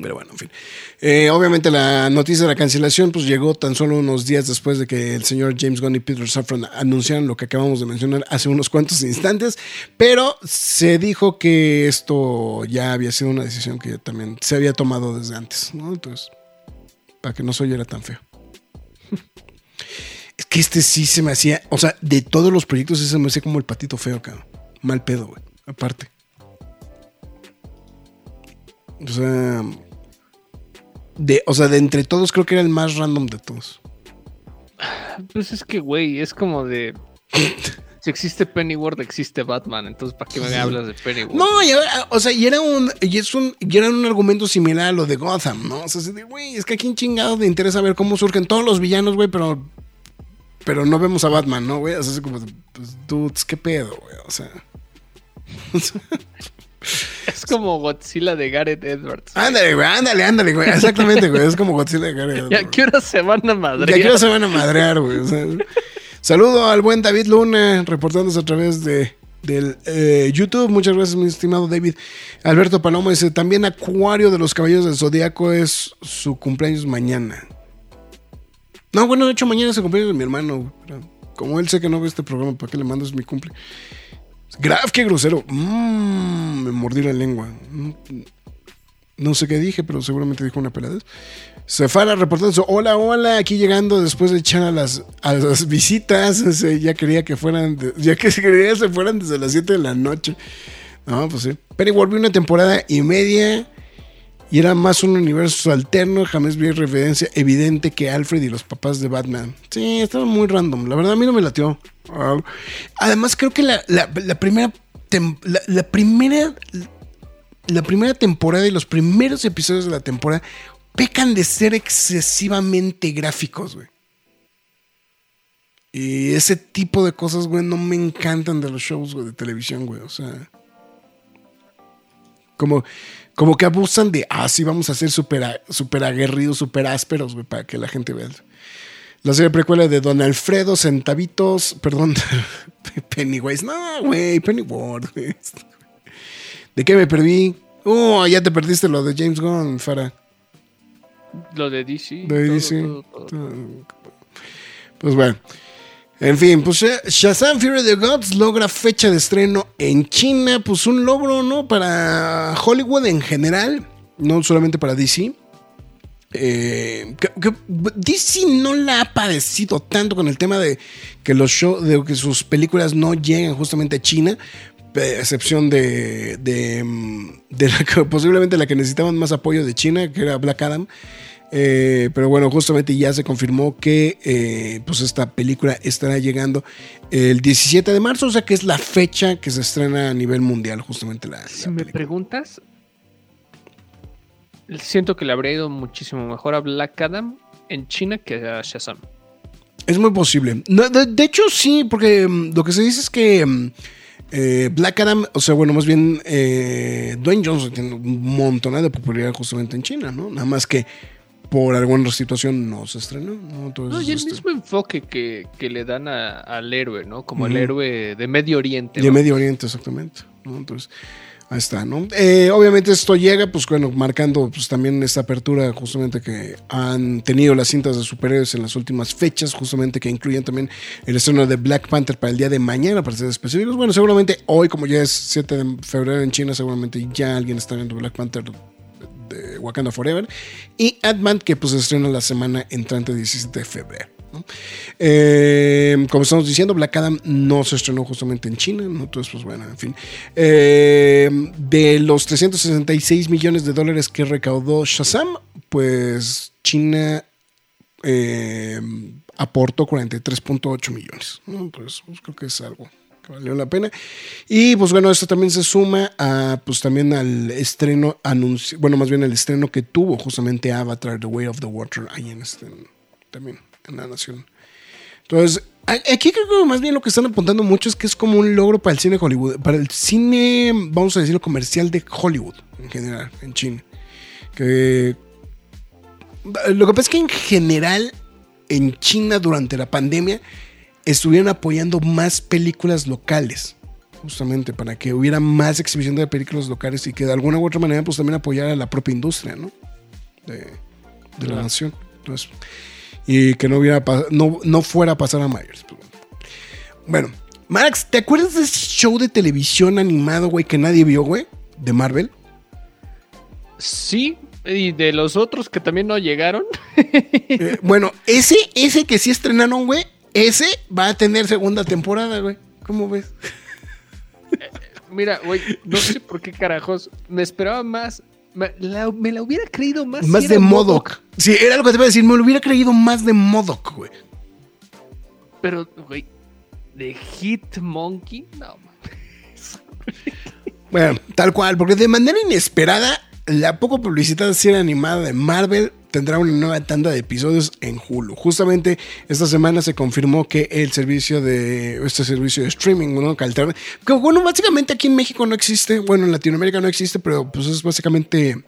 Pero bueno, en fin. Eh, obviamente la noticia de la cancelación pues llegó tan solo unos días después de que el señor James Gunn y Peter Safran anunciaran lo que acabamos de mencionar hace unos cuantos instantes, pero se dijo que esto ya había sido una decisión que también se había tomado desde antes, ¿no? Entonces, para que no se oyera tan feo. Es que este sí se me hacía, o sea, de todos los proyectos ese se me hacía como el patito feo, cabrón. Mal pedo, güey. Aparte. O sea, de, o sea, de entre todos creo que era el más random de todos. Pues es que, güey, es como de. si existe Pennyworth, existe Batman. Entonces, ¿para qué me hablas de Pennyworth? No, y, o sea, y era un, y es un, y era un argumento similar a lo de Gotham, ¿no? O sea, güey, es que aquí en chingado le interesa ver cómo surgen todos los villanos, güey, pero, pero no vemos a Batman, ¿no, güey? O sea, es como, pues, dudes, qué pedo, güey, o sea. Es como Godzilla de Gareth Edwards. Ándale, güey, ándale, ándale, güey, exactamente, güey, es como Godzilla de Gareth, ¿Y a qué hora se van a Madrid? Ya que se van a madrear, güey. o sea. saludo al buen David Luna, reportándose a través de del eh, YouTube. Muchas gracias, mi estimado David. Alberto Paloma dice, también Acuario de los Caballeros del Zodíaco es su cumpleaños mañana. No, bueno, de hecho mañana es el cumpleaños de mi hermano. como él sé que no ve este programa, ¿para qué le mando? Es mi cumple. Graf, qué grosero. Mm, me mordí la lengua. No sé qué dije, pero seguramente dijo una peladez. Sefara reportándose, hola, hola, aquí llegando después de echar a las, a las visitas. Ya quería que fueran, de- ya que quería que se fueran desde las 7 de la noche. No, pues sí. Pero volvió una temporada y media y era más un universo alterno. Jamás vi referencia evidente que Alfred y los papás de Batman. Sí, estaba muy random. La verdad, a mí no me latió. Ah, además, creo que la, primera. la, primera. La primera temporada y los primeros episodios de la temporada pecan de ser excesivamente gráficos, güey. Y ese tipo de cosas, güey, no me encantan de los shows, de televisión, güey. O sea. Como, como que abusan de, ah, sí, vamos a ser súper súper aguerridos, súper ásperos, güey, para que la gente vea. La serie precuela de Don Alfredo Centavitos, perdón, Pennywise. No, güey, Pennyworth. ¿De qué me perdí? Oh, ya te perdiste lo de James Gunn, Farah. Lo de DC. De todo, DC. todo, todo. Pues bueno. En fin, pues eh, Shazam Fury of the Gods logra fecha de estreno en China. Pues un logro, ¿no? Para Hollywood en general, no solamente para DC. Eh, DC no la ha padecido tanto con el tema de que los shows, de que sus películas no llegan justamente a China, excepción de, de, mm, de la que- posiblemente la que necesitaban más apoyo de China, que era Black Adam. Eh, pero bueno, justamente ya se confirmó que eh, pues esta película estará llegando el 17 de marzo, o sea que es la fecha que se estrena a nivel mundial, justamente la, la Si me preguntas, siento que le habría ido muchísimo mejor a Black Adam en China que a Shazam. Es muy posible. No, de, de hecho, sí, porque mm, lo que se dice es que mm, eh, Black Adam, o sea, bueno, más bien eh, Dwayne Johnson tiene un montón de popularidad justamente en China, ¿no? Nada más que por alguna situación no se estrenó, ¿no? Entonces, No, y el este, mismo enfoque que, que le dan a- al héroe, ¿no? Como el héroe de Medio Oriente. de ¿no? Medio Oriente, exactamente. ¿no? Entonces, Ahí está, ¿no? Eh, obviamente esto llega, pues bueno, marcando pues también esta apertura justamente que han tenido las cintas de superhéroes en las últimas fechas, justamente que incluyen también el estreno de Black Panther para el día de mañana, para ser específicos. Bueno, seguramente hoy, como ya es 7 de febrero en China, seguramente ya alguien está viendo Black Panther de Wakanda Forever. Y Ant-Man, que pues se estrena la semana entrante 17 de febrero. Eh, como estamos diciendo, Black Adam no se estrenó justamente en China, entonces pues bueno, en fin. Eh, de los 366 millones de dólares que recaudó Shazam, pues China eh, aportó 43.8 millones. ¿no? Entonces pues, creo que es algo que valió la pena. Y pues bueno, esto también se suma a pues también al estreno anuncio, bueno, más bien el estreno que tuvo justamente Avatar The Way of the Water ahí en este también en la nación. Entonces, aquí creo que más bien lo que están apuntando mucho es que es como un logro para el cine Hollywood, para el cine, vamos a decirlo, comercial de Hollywood en general, en China. Que lo que pasa es que en general en China durante la pandemia estuvieron apoyando más películas locales. Justamente para que hubiera más exhibición de películas locales y que de alguna u otra manera pues también apoyara a la propia industria, ¿no? De, de la nación. Entonces, y que no hubiera no, no fuera a pasar a Myers. pues, Bueno, Max, ¿te acuerdas de ese show de televisión animado, güey, que nadie vio, güey? De Marvel. Sí, y de los otros que también no llegaron. Eh, bueno, ese, ese que sí estrenaron, güey, ese va a tener segunda temporada, güey. ¿Cómo ves? Mira, güey, no sé por qué carajos. Me esperaba más. Me la, me la hubiera creído más. Más si de Modoc. Sí, era lo que te iba a decir. Me lo hubiera creído más de Modoc, güey. Pero, güey, de Hitmonkey, no. man. Bueno, tal cual, porque de manera inesperada, la poco publicitada serie animada de Marvel tendrá una nueva tanda de episodios en Hulu. Justamente esta semana se confirmó que el servicio de este servicio de streaming, ¿no? Que alterna- que bueno, básicamente aquí en México no existe, bueno, en Latinoamérica no existe, pero pues es básicamente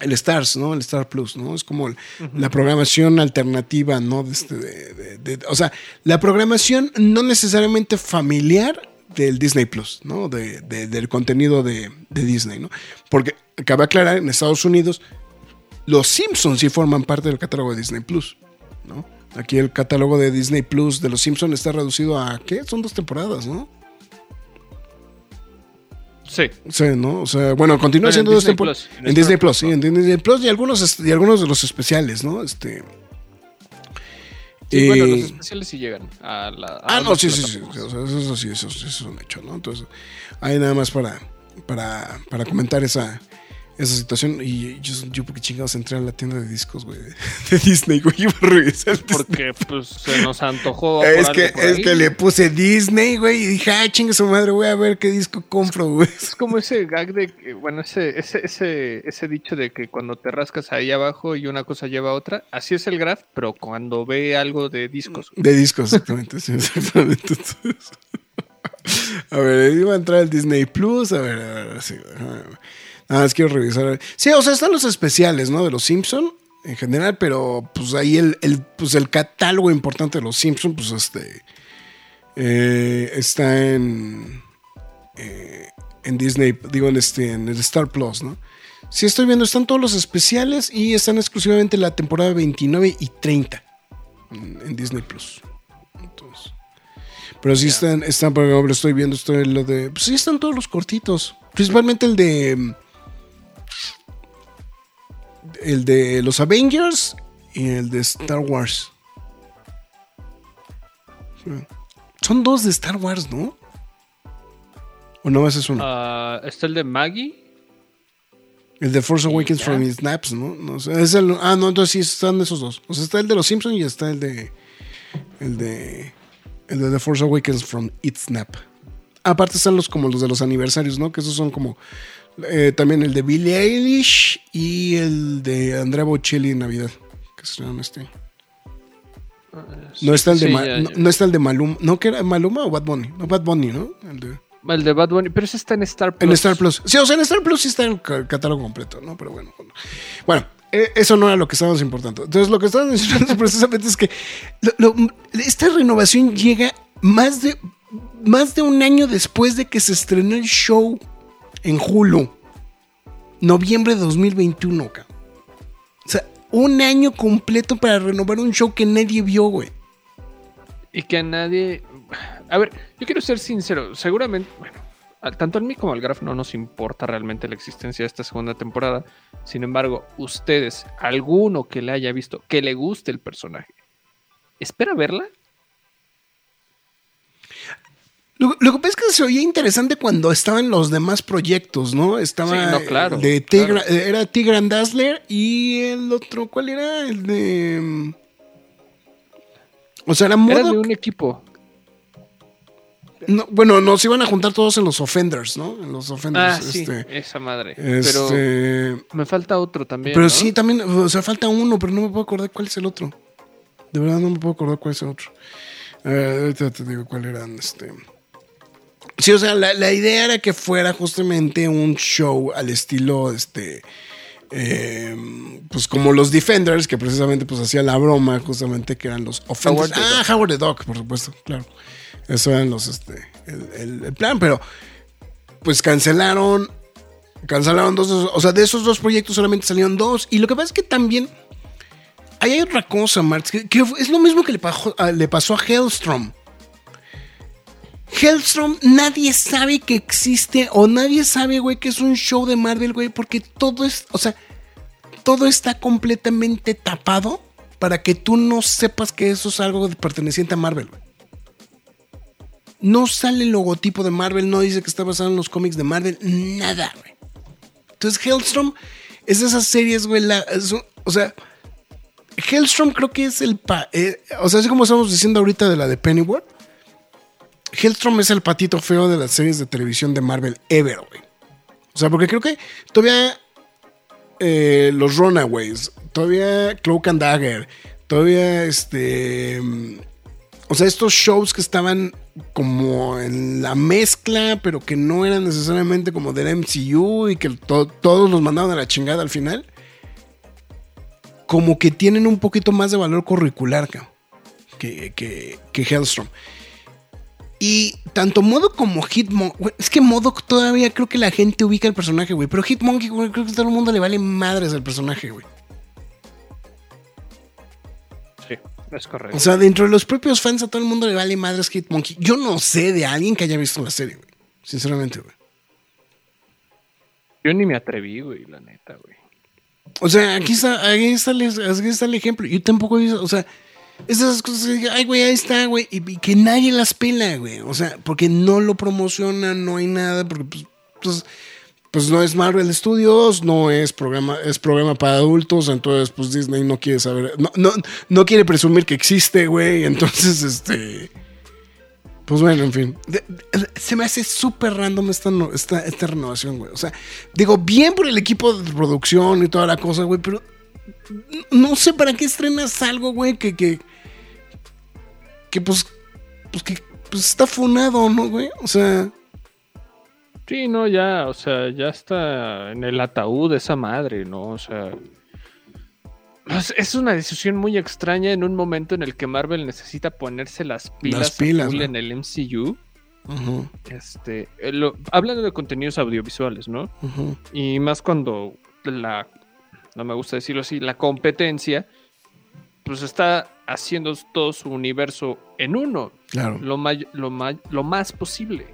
el Stars, ¿no? El Star Plus, ¿no? Es como la programación alternativa, ¿no? De este, de- de- de- o sea, la programación no necesariamente familiar del Disney Plus, ¿no? De- de- del contenido de, de Disney, ¿no? Porque cabe aclarar, en Estados Unidos, los Simpsons sí forman parte del catálogo de Disney Plus, ¿no? Aquí el catálogo de Disney Plus de los Simpsons está reducido a, ¿qué? Son dos temporadas, ¿no? Sí. Sí, ¿no? O sea, bueno, continúa Bueno, en siendo dos temporadas. En, en Disney Plus, sí, en Disney Plus y algunos, y algunos de los especiales, ¿no? Este. Sí, bueno, eh, los especiales sí llegan a la. a Ah, no, sí, sí, sí. plataformas. o sea, eso, sí, eso, eso es un hecho, ¿no? Entonces, ahí nada más para, para, para comentar esa, esa situación. Y yo, yo porque chingados entré a la tienda de discos, güey, de Disney, güey, iba a revisar. Disney. Porque pues se nos antojó. Es que, por es ahí. que le puse Disney, güey, y dije, ah, chingue su madre, voy a ver qué disco compro, güey. Es como ese gag de que, bueno, ese, ese, ese, ese dicho de que cuando te rascas ahí abajo y una cosa lleva a otra, así es el graph, pero cuando ve algo de discos. De discos, exactamente, sí, exactamente. Entonces, a ver, iba a entrar el Disney Plus, a ver, a ver, sí, déjame ver. Nada más quiero revisar. Sí, o sea, están los especiales, ¿no? De los Simpson en general, pero pues ahí el, el, pues, el catálogo importante de los Simpson, pues este, eh, está en, eh, en Disney, digo, en, este, en el Star Plus, ¿no? Sí, estoy viendo, están todos los especiales y están exclusivamente la temporada 29 y 30 en, en Disney Plus. Entonces, pero sí están, están, por ejemplo, estoy viendo esto de lo de. Pues sí, están todos los cortitos. Principalmente el de. El de los Avengers y el de Star Wars. Son dos de Star Wars, ¿no? ¿O no más es uno? Ah, está el de Maggie. el de Force Awakens from His Snaps, ¿no? No sé, es el- ah, no, entonces sí están esos dos. O sea, está el de los Simpsons y está el de. El de. El de The Force Awakens from Its Snap. Aparte están los como los de los aniversarios, ¿no? Que esos son como. Eh, también el de Billie Eilish y el de Andrea Bocelli en Navidad. Que se llaman este. No está el de, Sí, Ma- ya, no, ya. no está el de Maluma. ¿No que era Maluma o Bad Bunny? No, Bad Bunny, ¿no? El de, El de Bad Bunny, pero ese está en Star Plus. en Star Plus. Sí, o sea, en Star Plus sí está el ca- catálogo completo, ¿no? Pero bueno. Bueno, Bueno, eh, eso no era lo que estábamos importando. Entonces, lo que estábamos mencionando precisamente es que lo- lo- esta renovación llega más de, más de un año después de que se estrenó el show en Hulu. Noviembre de 2021, cabrón. O sea, un año completo para renovar un show que nadie vio, güey. Y que a nadie. A ver, yo quiero ser sincero. Seguramente, bueno, tanto a mí como al Graf no nos importa realmente la existencia de esta segunda temporada. Sin embargo, ustedes, alguno que le haya visto, que le guste el personaje, ¿espera verla? Lo, lo que pasa es que se oía interesante cuando estaban los demás proyectos, ¿no? Estaba Sí, no, claro, de Tigra- claro. era Tigran Dazzler y el otro, ¿cuál era? El de o sea, era Era modo de un equipo. no, bueno, nos iban a juntar todos en los Offenders, ¿no? En los Offenders Ah, sí, este, esa madre. Pero este, me falta otro también. pero ¿no? sí también, o sea, falta uno, pero no me puedo acordar cuál es el otro. De verdad no me puedo acordar cuál es el otro. Ver, ahorita te digo cuál era este Sí, o sea, la, la idea era que fuera justamente un show al estilo, este, eh, pues como los Defenders, que precisamente pues hacía la broma, justamente que eran los Offenders. Howard ah. Howard the Duck, por supuesto, claro. Eso eran los, este, el, el- el plan, pero pues cancelaron, cancelaron dos, o sea, de esos dos proyectos solamente salieron dos. Y lo que pasa es que también hay otra cosa, Marx, que, que es lo mismo que le a- le pasó a Hellstrom. Hellstrom, nadie sabe que existe o nadie sabe, güey, que es un show de Marvel, güey, porque todo es, o sea, todo está completamente tapado para que tú no sepas que eso es algo perteneciente a Marvel, güey. No sale el logotipo de Marvel, no dice que está basado en los cómics de Marvel, nada, güey. Entonces, Hellstrom es de esas series, güey, es o sea, Hellstrom creo que es el, pa- eh, o sea, así como estamos diciendo ahorita de la de Pennyworth, Hellstrom es el patito feo de las series de televisión de Marvel ever, güey. O sea, porque creo que todavía eh, los Runaways, todavía Cloak and Dagger, todavía este. mm, O sea, estos shows que estaban como en la mezcla, pero que no eran necesariamente como del MCU y que to- todos los mandaban a la chingada al final. Como que tienen un poquito más de valor curricular ca, que, que, que Hellstrom. Y tanto Modo como Hitmonkey, es que Modo todavía creo que la gente ubica el personaje, güey. Pero Hitmonkey, güey, creo que a todo el mundo le vale madres el personaje, güey. Sí, es correcto. O sea, dentro de los propios fans a todo el mundo le vale madres Hitmonkey. Yo no sé de alguien que haya visto la serie, güey. Sinceramente, güey. Yo ni me atreví, güey, la neta, güey. O sea, aquí está, aquí está, el, aquí está el ejemplo. Yo tampoco he visto, o sea, esas cosas que dije, ay, güey, ahí está, güey. Y, que nadie las pela, güey. O sea, porque no lo promocionan, no hay nada, porque pues, pues, pues no es Marvel Studios, no es programa, es programa para adultos, entonces pues Disney no quiere saber, no, no, no quiere presumir que existe, güey. Entonces, este. Pues bueno, en fin. Se me hace súper random esta, esta, esta renovación, güey. O sea, digo, bien por el equipo de producción y toda la cosa, güey, pero no sé para qué estrenas algo, güey, que, que, que pues, pues que pues está funado, ¿no, güey? O sea, Sí, no, ya, o sea, ya está en el ataúd esa madre, ¿no? O sea. Es, es una decisión muy extraña en un momento en el que Marvel necesita ponerse las pilas, pilas, en el MCU. Este, eh, lo- hablando de contenidos audiovisuales, ¿no? Y más cuando la, no me gusta decirlo así, la competencia, pues está haciendo todo su universo en uno, claro. lo, may- lo, may- lo más posible.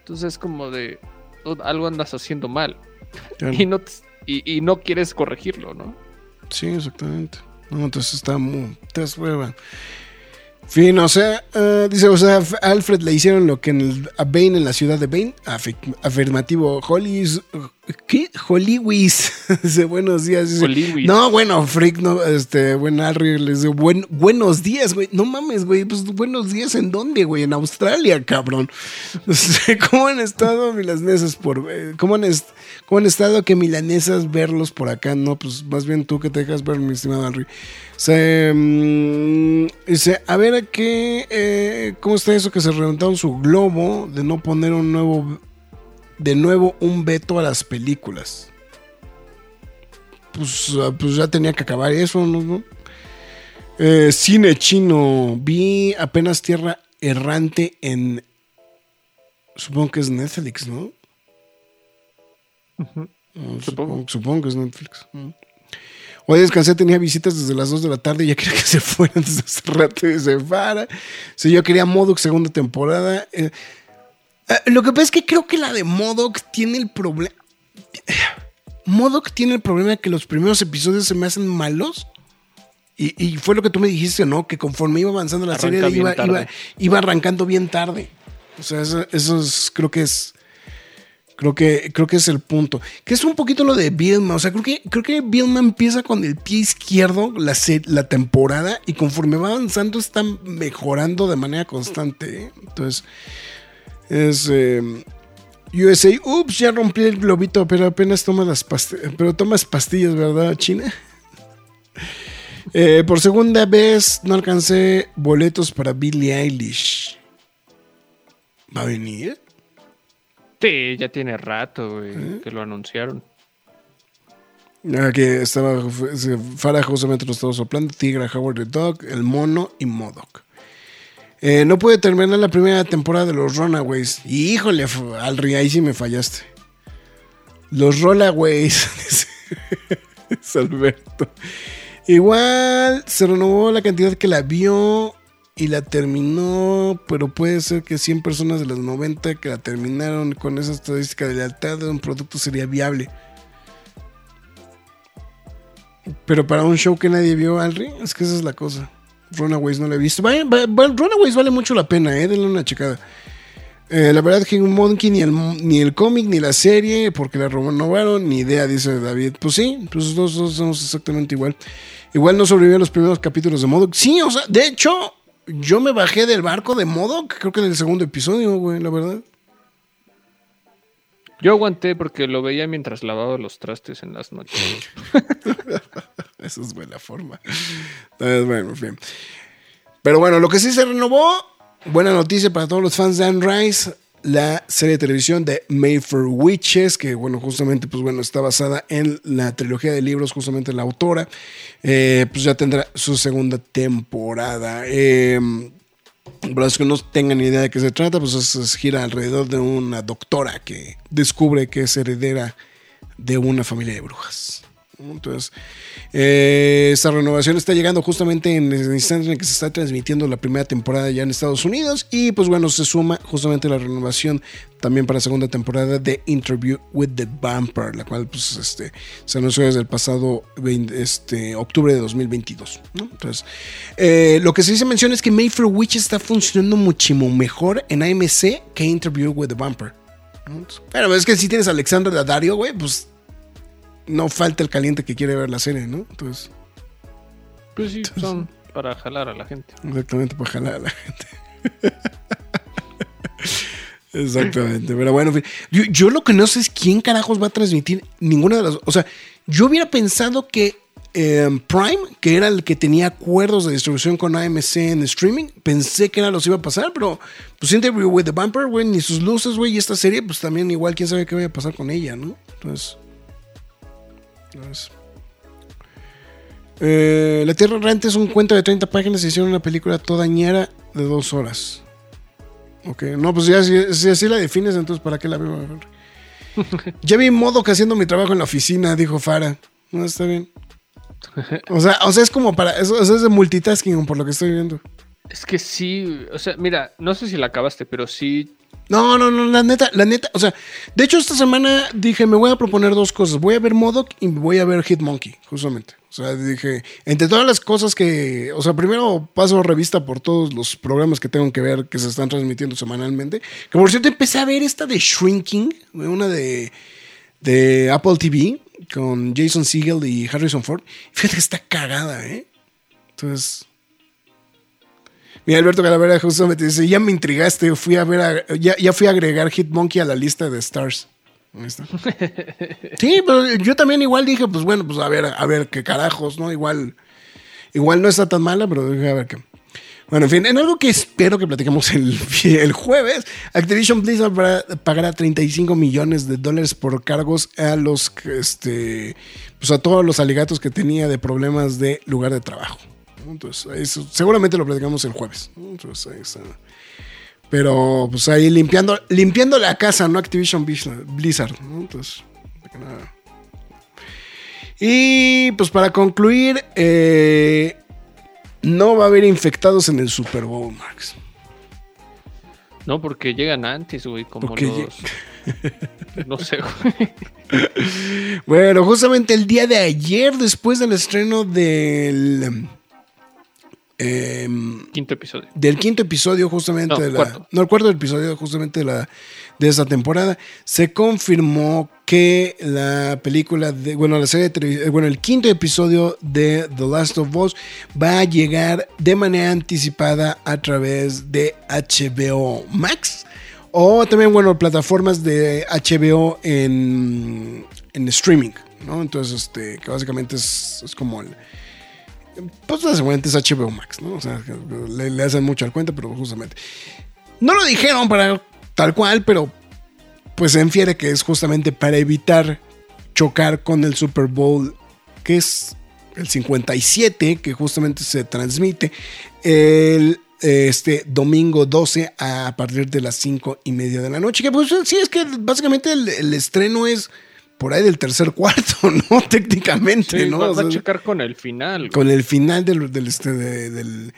Entonces es como de, "Oh, algo andas haciendo mal claro. y no, te- y, y no quieres corregirlo, ¿no? Sí, exactamente. No, entonces está muy. Entonces, hueva. Fin, o sea, eh, dice, o sea, a Alfred le hicieron lo que en el, a Bane en la ciudad de Bane. Afirmativo. Hollis. ¿Qué? Dice, buenos días. Hollywiz. no, bueno, freak, no, este, buen Harry, les digo, buen, buenos días, güey. No mames, güey. Pues buenos días en dónde, güey? En Australia, cabrón. ¿Cómo han estado milanesas por eh, cómo han, est- cómo han estado que milanesas verlos por acá? No, pues más bien tú que te dejas ver, mi estimado Harry. Se, mm, dice, a ver a qué, eh, ¿cómo está eso que se reventaron su globo de no poner un nuevo, de nuevo un veto a las películas? Pues, ah, pues ya tenía que acabar eso, ¿no? Eh, cine chino, vi apenas Tierra Errante en, supongo que es Netflix, ¿no? Supongo. Supongo, supongo que es Netflix. Mm. Hoy descansé, tenía visitas desde las 2 de la tarde y ya quería que se fueran desde hace rato y se para. Si yo quería Modoc segunda temporada. eh, eh, lo que pasa es que creo que la de Modoc tiene el problema. Modoc tiene el problema de que los primeros episodios se me hacen malos. Y, y fue lo que tú me dijiste, ¿no? Que conforme iba avanzando la Arranca serie, iba, iba, iba arrancando bien tarde. O sea, eso, eso es, creo que es. Creo que, creo que es el punto. Que es un poquito lo de Vilma. O sea, creo que, creo que Vilma empieza con el pie izquierdo la, la temporada y conforme va avanzando está mejorando de manera constante. ¿eh? Entonces, es eh, USA. Ups, ya rompí el globito, pero apenas tomas las pastillas. Pero tomas pastillas, ¿verdad, China? Eh, por segunda vez no alcancé boletos para Billie Eilish. ¿Va a venir? Sí, ya tiene rato, güey, ¿Eh? que lo anunciaron. Ah, que estaba se- Farah justamente lo estaba soplando, Tigra, Howard the Dog, El Mono y Modoc. Eh, no pude terminar la primera temporada de los Runaways. Y híjole, Alri, ahí sí me fallaste. Los dice- dice Alberto. Igual se renovó la cantidad que la vio y la terminó, pero puede ser que 100 personas de las 90 que la terminaron con esa estadística de lealtad de un producto sería viable. Pero para un show que nadie vio, Alri, es que esa es la cosa. Runaways no la he visto. Vaya, va- va- Runaways vale mucho la pena, eh, denle una checada. Eh, la verdad que Monkey ni el, ni el cómic ni la serie, porque la renovaron, ni idea, dice David. Pues sí, pues los dos, dos somos exactamente igual. Igual no sobrevivió a los primeros capítulos de Modoc. Sí, o sea, de hecho, yo me bajé del barco de Modoc, creo que en el segundo episodio, güey, la verdad. Yo aguanté porque lo veía mientras lavaba los trastes en las noches. Esa es buena forma. Entonces, bueno, en fin. Pero bueno, lo que sí se renovó, buena noticia para todos los fans de Anne Rice, la serie de televisión de for Witches, que bueno, justamente, pues bueno, está basada en la trilogía de libros, justamente la autora, eh, pues ya tendrá su segunda temporada. Eh, para los que no tengan idea de qué se trata, pues es- es- gira alrededor de una doctora que descubre que es heredera de una familia de brujas. Entonces, eh, esta renovación está llegando justamente en el instante en el que se está transmitiendo la primera temporada ya en Estados Unidos y pues bueno, se suma justamente la renovación también para la segunda temporada de Interview with the Vampire, la cual pues este, se anunció desde el pasado 20 este, octubre de 2022. ¿no? Entonces, eh, lo que sí se menciona es que for Witch está funcionando muchísimo mejor en AMC que Interview with the Vampire. Pero es que si tienes a Alexandra Daddario, güey, pues no falta el caliente que quiere ver la serie, ¿no? Entonces, Pues sí, son para jalar a la gente. exactamente para jalar a la gente. Exactamente, pero bueno, yo, yo lo que no sé es quién carajos va a transmitir ninguna de las. O sea, yo hubiera pensado que eh, Prime, que era el que tenía acuerdos de distribución con AMC en streaming, pensé que era los iba a pasar, pero pues Interview with the Vampire, güey, ni sus luces, güey, y esta serie, pues también igual quién sabe qué vaya a pasar con ella, ¿no? Entonces. Eh, La Tierra Errante es un cuento de 30 páginas y hicieron una película toda ñera de dos horas. Ok, no, pues ya si, así la defines, entonces ¿para qué la veo? ya vi modo que haciendo mi trabajo en la oficina, dijo Fara. No, está bien. O sea, o sea, es como para. Eso, eso es de multitasking, por lo que estoy viendo. Es que sí, o sea, mira, no sé si la acabaste, pero sí. No, no, no, la neta, la neta. O sea, de hecho, esta semana dije, me voy a proponer dos cosas. Voy a ver Modoc y voy a ver Hitmonkey, justamente. O sea, dije, entre todas las cosas que. O sea, primero paso revista por todos los programas que tengo que ver que se están transmitiendo semanalmente. Que por cierto, empecé a ver esta de Shrinking, una de, de Apple TV, con Jason Segel y Harrison Ford. Fíjate que está cagada, ¿eh? Entonces. Mira, Alberto Calavera justamente dice, ya me intrigaste, fui a ver a- ya, ya fui a agregar Hitmonkey a la lista de stars. Ahí está. Sí, pero yo también igual dije, pues bueno, pues a ver, a ver qué carajos, ¿no? Igual, igual no está tan mala, pero dije a ver qué. Bueno, en fin, en algo que espero que platiquemos el, el jueves, Activision Blizzard pagará 35 millones de dólares por cargos a los, este, pues a todos los alegatos que tenía de problemas de lugar de trabajo. Entonces, eso, seguramente lo platicamos el jueves. Entonces, ahí está. Pero, pues ahí limpiando, limpiando la casa, ¿no? Activision Blizzard, ¿no? Entonces. Y pues para concluir, eh, no va a haber infectados en el Super Bowl, Max. No, porque llegan antes, güey, como Porque los... No sé, güey. Bueno, justamente el día de ayer, después del estreno del. Em, Quinto episodio. del quinto episodio justamente No, de la, cuarto. no el cuarto episodio justamente de la de esta temporada se confirmó que la película de bueno la serie de televisión bueno el quinto episodio de The Last of Us va a llegar de manera anticipada a través de HBO Max o también bueno plataformas de HBO en, en streaming no entonces este que básicamente es, es como el pues básicamente es HBO Max, ¿no? O sea, le, hacen mucho al cuento, pero justamente. No lo dijeron para tal cual, pero pues se infiere que es justamente para evitar chocar con el Super Bowl, que es el 57, que justamente se transmite el este domingo 12 a partir de las 5 y media de la noche. Que pues sí, es que básicamente el estreno es por ahí del tercer cuarto, ¿no? Técnicamente, Sí, ¿no? va, O va a sea, checar con el final. güey. con el final del, del, este, de- del-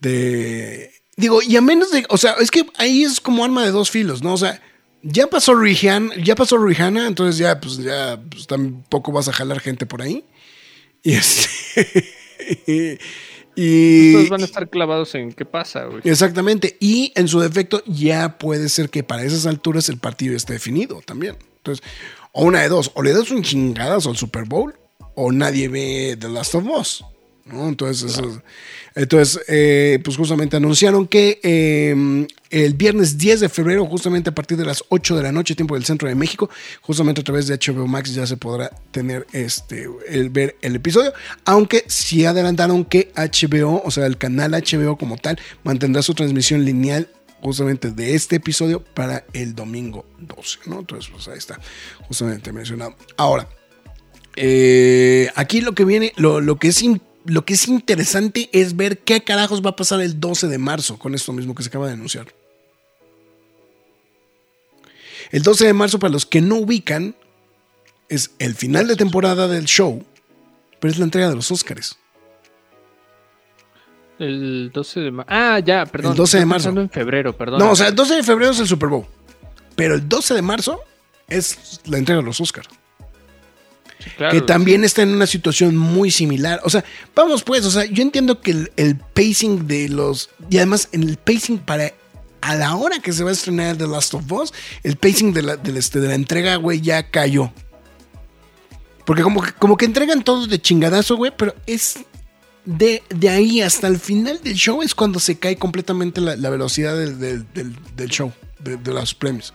de- digo, y a menos de, o sea, es que ahí es como arma de dos filos, ¿no? O sea, ya pasó Rihanna, ya pasó Rihanna, entonces ya, pues ya, pues tampoco vas a jalar gente por ahí. Y este, y, Todos van a estar clavados en qué pasa, güey. Exactamente. Y en su defecto, ya puede ser que para esas alturas el partido esté definido también. Entonces, o una de dos, o le das un chingadazo al Super Bowl, o nadie ve The Last of Us. ¿no? Entonces, eso- entonces eh, pues justamente anunciaron que eh, el viernes 10 de febrero, justamente a partir de las 8 de la noche, tiempo del centro de México, justamente a través de HBO Max ya se podrá tener este, el ver el episodio. Aunque sí adelantaron que HBO, o sea, el canal HBO como tal, mantendrá su transmisión lineal justamente de este episodio para el domingo 12, ¿no? Entonces, pues ahí está, justamente mencionado. Ahora, eh, aquí lo que viene, lo, lo que es lo que es interesante es ver qué carajos va a pasar el 12 de marzo con esto mismo que se acaba de anunciar. El 12 de marzo, para los que no ubican, es el final de temporada del show, pero es la entrega de los Óscares. El 12 de marzo. Ah, ya, perdón. El 12 de marzo. en febrero, perdón. No, o sea, el 12 de febrero es el Super Bowl, pero el 12 de marzo es la entrega de los. Claro, que también está en una situación muy similar. O sea, vamos pues, o sea, yo entiendo que el, el pacing de los... Y además, en el pacing para... A la hora que se va a estrenar The Last of Us, el pacing de la, este, de la entrega, güey, ya cayó. Porque como que, como que entregan todos de chingadazo, güey, pero es... De, de ahí hasta el final del show es cuando se cae completamente la, la velocidad del, del- del- del show, de, de los premios.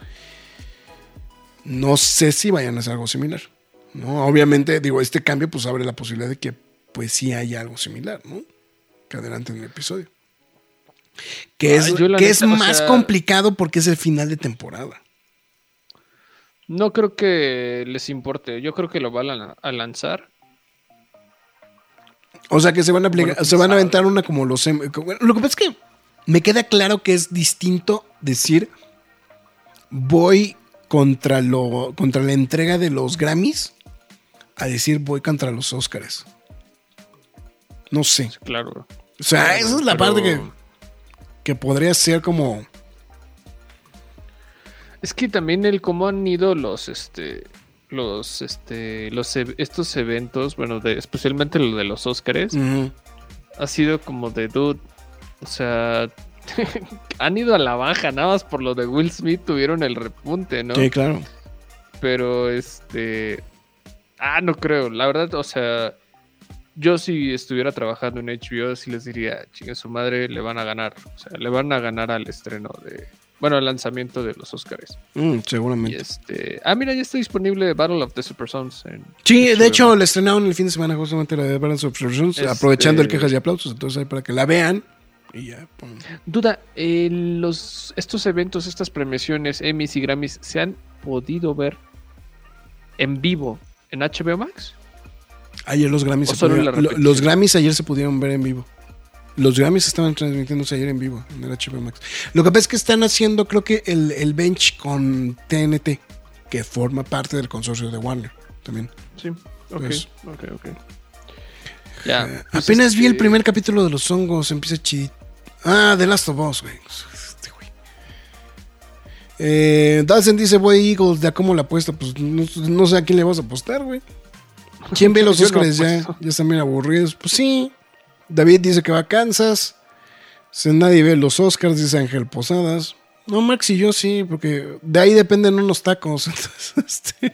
No sé si vayan a hacer algo similar. ¿no? Obviamente, digo, este cambio pues abre la posibilidad de que pues sí haya algo similar, ¿no? Que adelante en el episodio. Que es, Ah, que es neta, o más sea- complicado porque es el final de temporada. No creo que les importe. Yo creo que lo van a, a lanzar. O sea que se van a aplicar- Bueno, se van a aventar una como los em- Lo que pasa es que me queda claro que es distinto decir voy contra lo contra la entrega de los Grammys a decir voy contra los Oscars. No sé. Claro. O sea, Claro, esa es la pero- parte que, que podría ser como. Es que también el cómo han ido los, este, los, este, los, estos eventos, bueno, de, especialmente lo de los Óscares, Ujú. ha sido como de dude. O sea, han ido a la baja, nada más por lo de Will Smith tuvieron el repunte, ¿no? Sí, claro. Pero este. Ah, no creo. La verdad, o sea. Yo si estuviera trabajando en HBO, sí les diría, chingue su madre, le van a ganar. O sea, le van a ganar al estreno de. Bueno, al lanzamiento de los Oscars. Mm, Y seguramente. este. Ah, mira, ya está disponible Battle of the Super Sons. En Sí, de hecho, le estrenaron el fin de semana justamente la de Balance of Observations, Este- aprovechando el quejas y aplausos. Entonces, ahí para que la vean. Y ya. pum. Duda, eh, los, estos eventos, estas premiaciones, Emmys y Grammys, ¿se han podido ver en vivo en HBO Max? Ayer los Grammys se pudieron-. Los Grammys ayer se pudieron ver en vivo. Los Grammys estaban transmitiéndose ayer en vivo en el HBO Max. Lo que pasa es que están haciendo, creo que el, el bench con TNT, que forma parte del consorcio de Warner también. Sí, ok, Pues- ok, ok. Ya. Eh, pues, apenas vi el primer capítulo de los hongos, empieza chidito. Ah, The Last of Us, güey. Este güey. Eh, dice, voy Eagles, ya cómo la apuesta, pues no, no sé a quién le vas a apostar, güey. ¿Quién ve los no Oscars ya? Ya están bien aburridos. Pues sí. David dice que va a Kansas. Si nadie ve los Oscars, dice Ángel Posadas. No, Max y yo sí, porque de ahí dependen unos tacos. Entonces, este,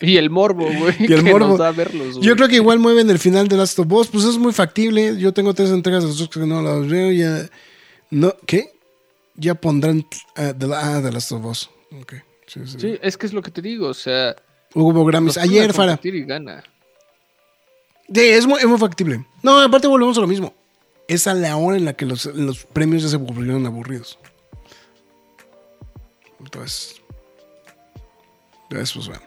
Y el morbo, güey. Y el que morbo. nos da verlos, güey. Yo creo que igual mueven el final de Last of Us, pues es muy factible. Yo tengo tres entregas de los Oscars que no las veo, ya. No, ¿qué? Ya pondrán ah, de la, ah, The Last of Us. Ok. Sí, sí. Sí, es que es lo que te digo, o sea. Hubo Grammys. Ayer, Fara. Y gana. Sí, es muy, es muy factible. No, aparte volvemos a lo mismo. Es a la hora en la que los, los premios ya se volvieron aburridos. Entonces. Entonces, pues bueno.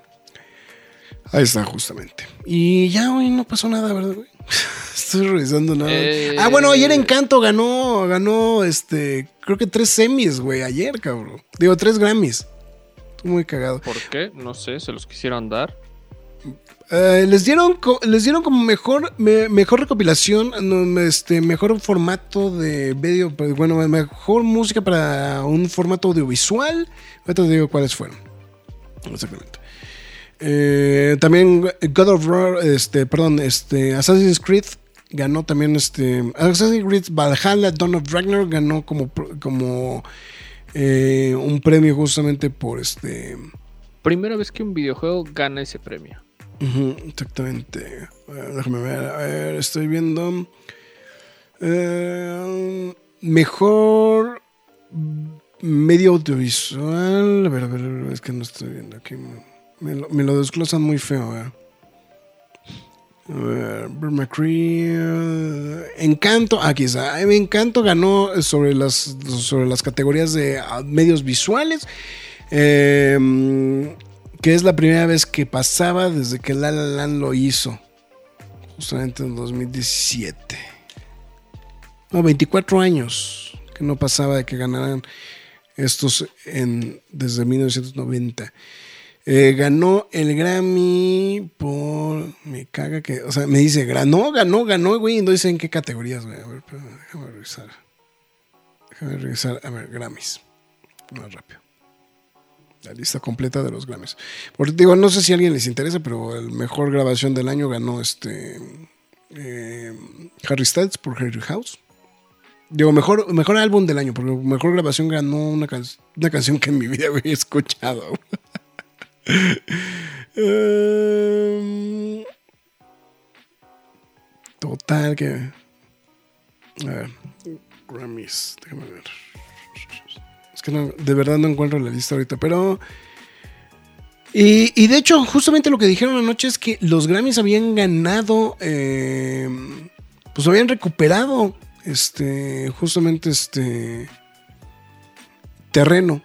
Ahí está, justamente. Y ya hoy no pasó nada, ¿verdad, güey? Estoy revisando nada. Eh, Ah, bueno, ayer Encanto ganó, ganó, este, creo que tres semis, güey, ayer, cabrón. Digo, tres Grammys. Estuvo muy cagado. ¿Por qué? No sé, se los quisieron dar. Eh, les dieron les dieron como mejor me- mejor recopilación este mejor formato de video pues, bueno mejor música para un formato audiovisual. Ahorita te digo cuáles fueron. Exactamente. Eh, también God of War este perdón este Assassin's Creed ganó también este Assassin's Creed Valhalla Dawn of Ragnar ganó como como eh, un premio justamente por este Primera vez que un videojuego gana ese premio. Ujú, exactamente. A ver, déjame ver. A ver, estoy viendo. Eh, mejor medio audiovisual. A ver, a ver, es que no estoy viendo aquí. Me lo, me lo desglosan muy feo. eh. A ver, McCree, eh, Encanto, aquí está. Encanto ganó sobre las, sobre las categorías de ah, medios visuales. eh, que es la primera vez que pasaba desde que La La Land lo hizo. Justamente en 2017. No, 24 años que no pasaba de que ganaran estos desde 1990. Eh, ganó el Grammy por. Me caga que. O sea, me dice, ganó, ganó, ganó, güey. Y no dice en qué categorías, güey. A ver, déjame revisar. Déjame revisar. A ver, Grammys. Más rápido. La lista completa de los Grammys. Digo, no sé si a alguien les interesa, pero el mejor grabación del año ganó este. eh, Harry Styles por Harry House. Digo, mejor, mejor álbum del año, porque mejor grabación ganó una, una canción que en mi vida había escuchado. Em, total, que. A ver, Grammys, déjame ver. Es que de verdad no encuentro la lista ahorita, pero. Y, de hecho, justamente lo que dijeron anoche es que los Grammys habían ganado. eh, pues habían recuperado. Este. Justamente este. Terreno.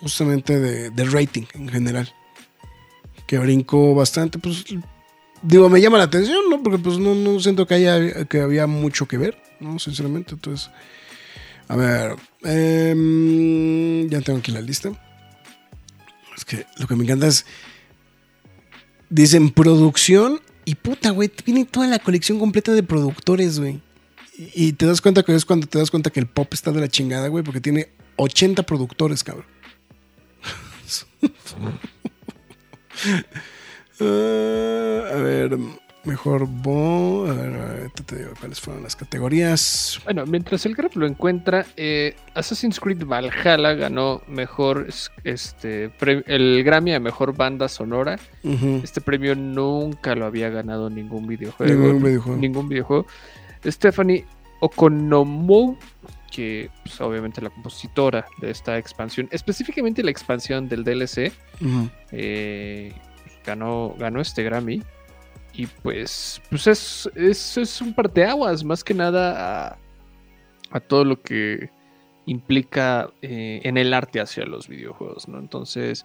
Justamente de, de rating en general. Que brincó bastante. Pues. Digo, me llama la atención, ¿no? Porque pues no, no siento que haya. que había mucho que ver, ¿no? Sinceramente. Entonces. A ver. Em, ya tengo aquí la lista. Es que lo que me encanta es. Dicen producción y puta, güey. Viene toda la colección completa de productores, güey. Y, y te das cuenta que es cuando te das cuenta que el pop está de la chingada, güey, porque tiene 80 productores, cabrón. Ah, a ver, mejor Bo. A ver, a ver, te digo cuáles fueron las categorías. Bueno, mientras el Grab lo encuentra, eh, Assassin's Creed Valhalla ganó mejor es- este el Grammy a mejor banda sonora. Este premio nunca lo había ganado ningún videojuego. Ningún videojuego. Ningún videojuego. Stephanie Okonomou, que pues, obviamente la compositora de esta expansión, específicamente la expansión del DLC, eh, ganó, ganó este Grammy. Y pues, pues es, es, es un parteaguas, más que nada a, a todo lo que implica eh, en el arte hacia los videojuegos, ¿no? Entonces,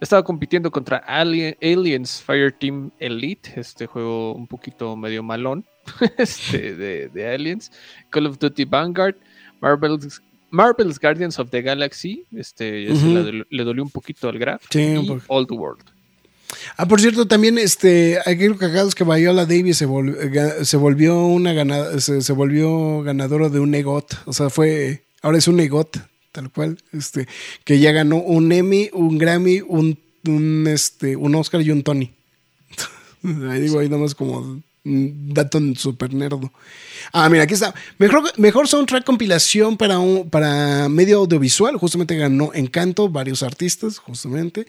estaba compitiendo contra Alien- Aliens Fireteam Elite, este juego un poquito medio malón este, de, de Aliens, Call of Duty Vanguard, Marvel's, Marvel's Guardians of the Galaxy, este, le, dolió un poquito al Graf. Sí, y. Old World. Ah, por cierto, también este, aquí lo cagado es que Viola Davis se, vol- ga- se volvió una ganada, se, volvió ganadora de un EGOT. O sea, fue, ahora es un EGOT, tal cual, este, que ya ganó un Emmy, un Grammy, un, este, un Oscar y un Tony. Ahí digo, ahí nomás como dato super nerdo. Ah, mira, aquí está. Mejor, mejor soundtrack compilación para, un, para medio audiovisual. Justamente ganó Encanto, varios artistas, justamente.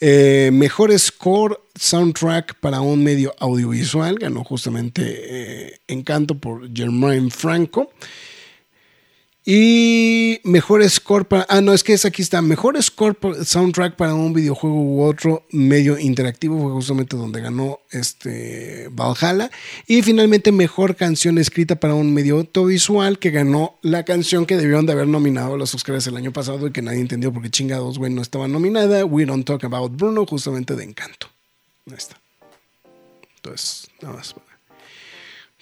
Eh, mejor score soundtrack para un medio audiovisual. Ganó justamente eh, Encanto por Germain Franco. Y mejor score para. Ah, no, es que es aquí está. Mejor score soundtrack para un videojuego u otro medio interactivo. Fue justamente donde ganó este Valhalla. Y finalmente, mejor canción escrita para un medio audiovisual. Que ganó la canción que debieron de haber nominado a los Oscars el año pasado. Y que nadie entendió porque chingados, güey, no estaba nominada. We Don't Talk About Bruno, justamente de Encanto. Ahí está. Entonces, nada más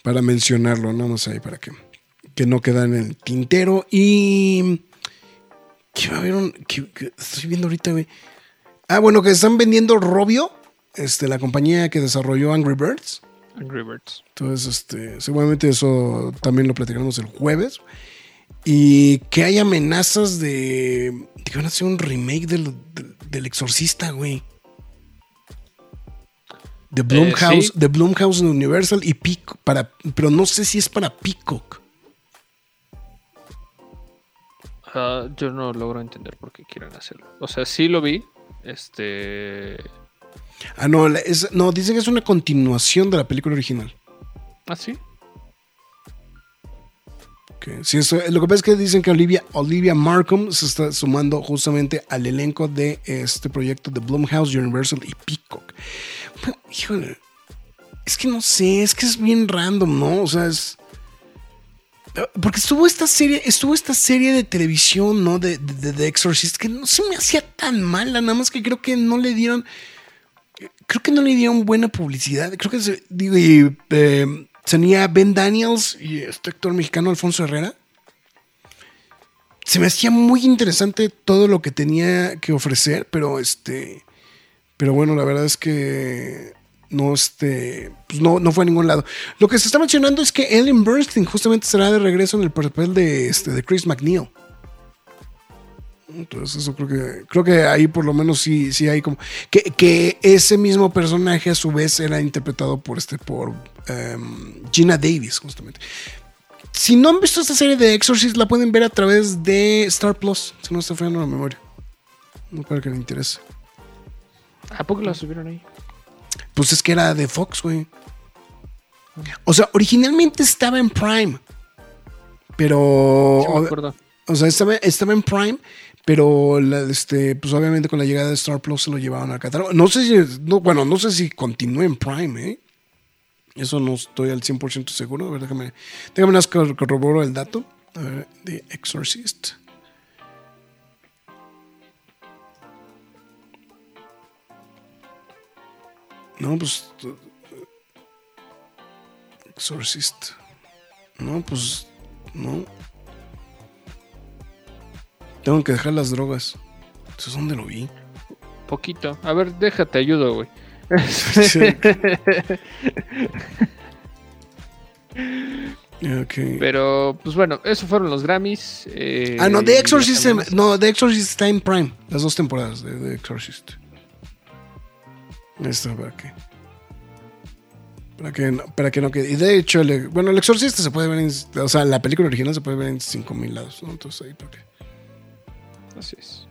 para mencionarlo, nada más ahí para que que no quedan en el tintero. Y. ¿Qué va a haber un.? que- que estoy viendo ahorita, güey. Ah, bueno, que están vendiendo Robio, este, la compañía que desarrolló Angry Birds. Angry Birds. Entonces, este, seguramente eso también lo platicaremos el jueves. Y que hay amenazas de, de que van a hacer un remake del, del, del Exorcista, güey. De Blumhouse, sí. de Blumhouse Universal y Peacock, para, pero no sé si es para Peacock. Yo no logro entender por qué quieren hacerlo. O sea, sí lo vi. Este. Ah, no, es, no, dicen que es una continuación de la película original. Ah, sí. Que sí, eso- lo que pasa es que dicen que Olivia, Olivia Markham se está sumando justamente al elenco de este proyecto de Blumhouse, Universal y Peacock. Híjole, es que no sé, es que es bien random, ¿no? O sea, es... Porque estuvo esta serie, estuvo esta serie de televisión, ¿no? De, de, de The Exorcist, que no se me hacía tan mala, nada más que creo que no le dieron creo que no le dieron buena publicidad. Creo que se, eh, tenía Ben Daniels y este actor mexicano Alfonso Herrera. Se me hacía muy interesante todo lo que tenía que ofrecer, pero este, pero bueno, la verdad es que no este, pues no, no fue a ningún lado. Lo que se está mencionando es que Ellen Bernstein justamente será de regreso en el papel de este de Chris McNeil. Entonces eso creo que creo que ahí por lo menos sí, sí hay como que, que ese mismo personaje a su vez era interpretado por este por em, Gina Davis justamente. Si no han visto esta serie de Exorcist la pueden ver a través de Star Plus, si no está fallando la memoria. No para que le interese. ¿A poco la subieron ahí? Pues es que era de Fox, güey. O sea, originalmente estaba en Prime. Pero Sí, me. O sea, estaba, estaba en Prime, pero la- este, pues obviamente con la llegada de Star Plus se lo llevaron al catálogo. No sé si, no, bueno, no sé si continúe en Prime, ¿eh? Eso no estoy al 100% seguro. A ver, déjame, déjame nada más cor- corroboro el dato. A ver, The Exorcist. No, pues. Exorcist. No, pues. No. Tengo que dejar las drogas. ¿Eso es donde lo vi? Poquito. A ver, déjate, ayudo, güey. Pero, pues bueno, esos fueron los Grammys. eh, ah, no, The Exorcist. No, The Exorcist está en Prime. Las dos temporadas de The Exorcist. Esto para qué. Para que no, para que no quede. Y de hecho, el- bueno, el Exorcista se puede ver en. O sea, la película original se puede ver en 5000 lados. ¿no? Entonces ahí para que, Así es.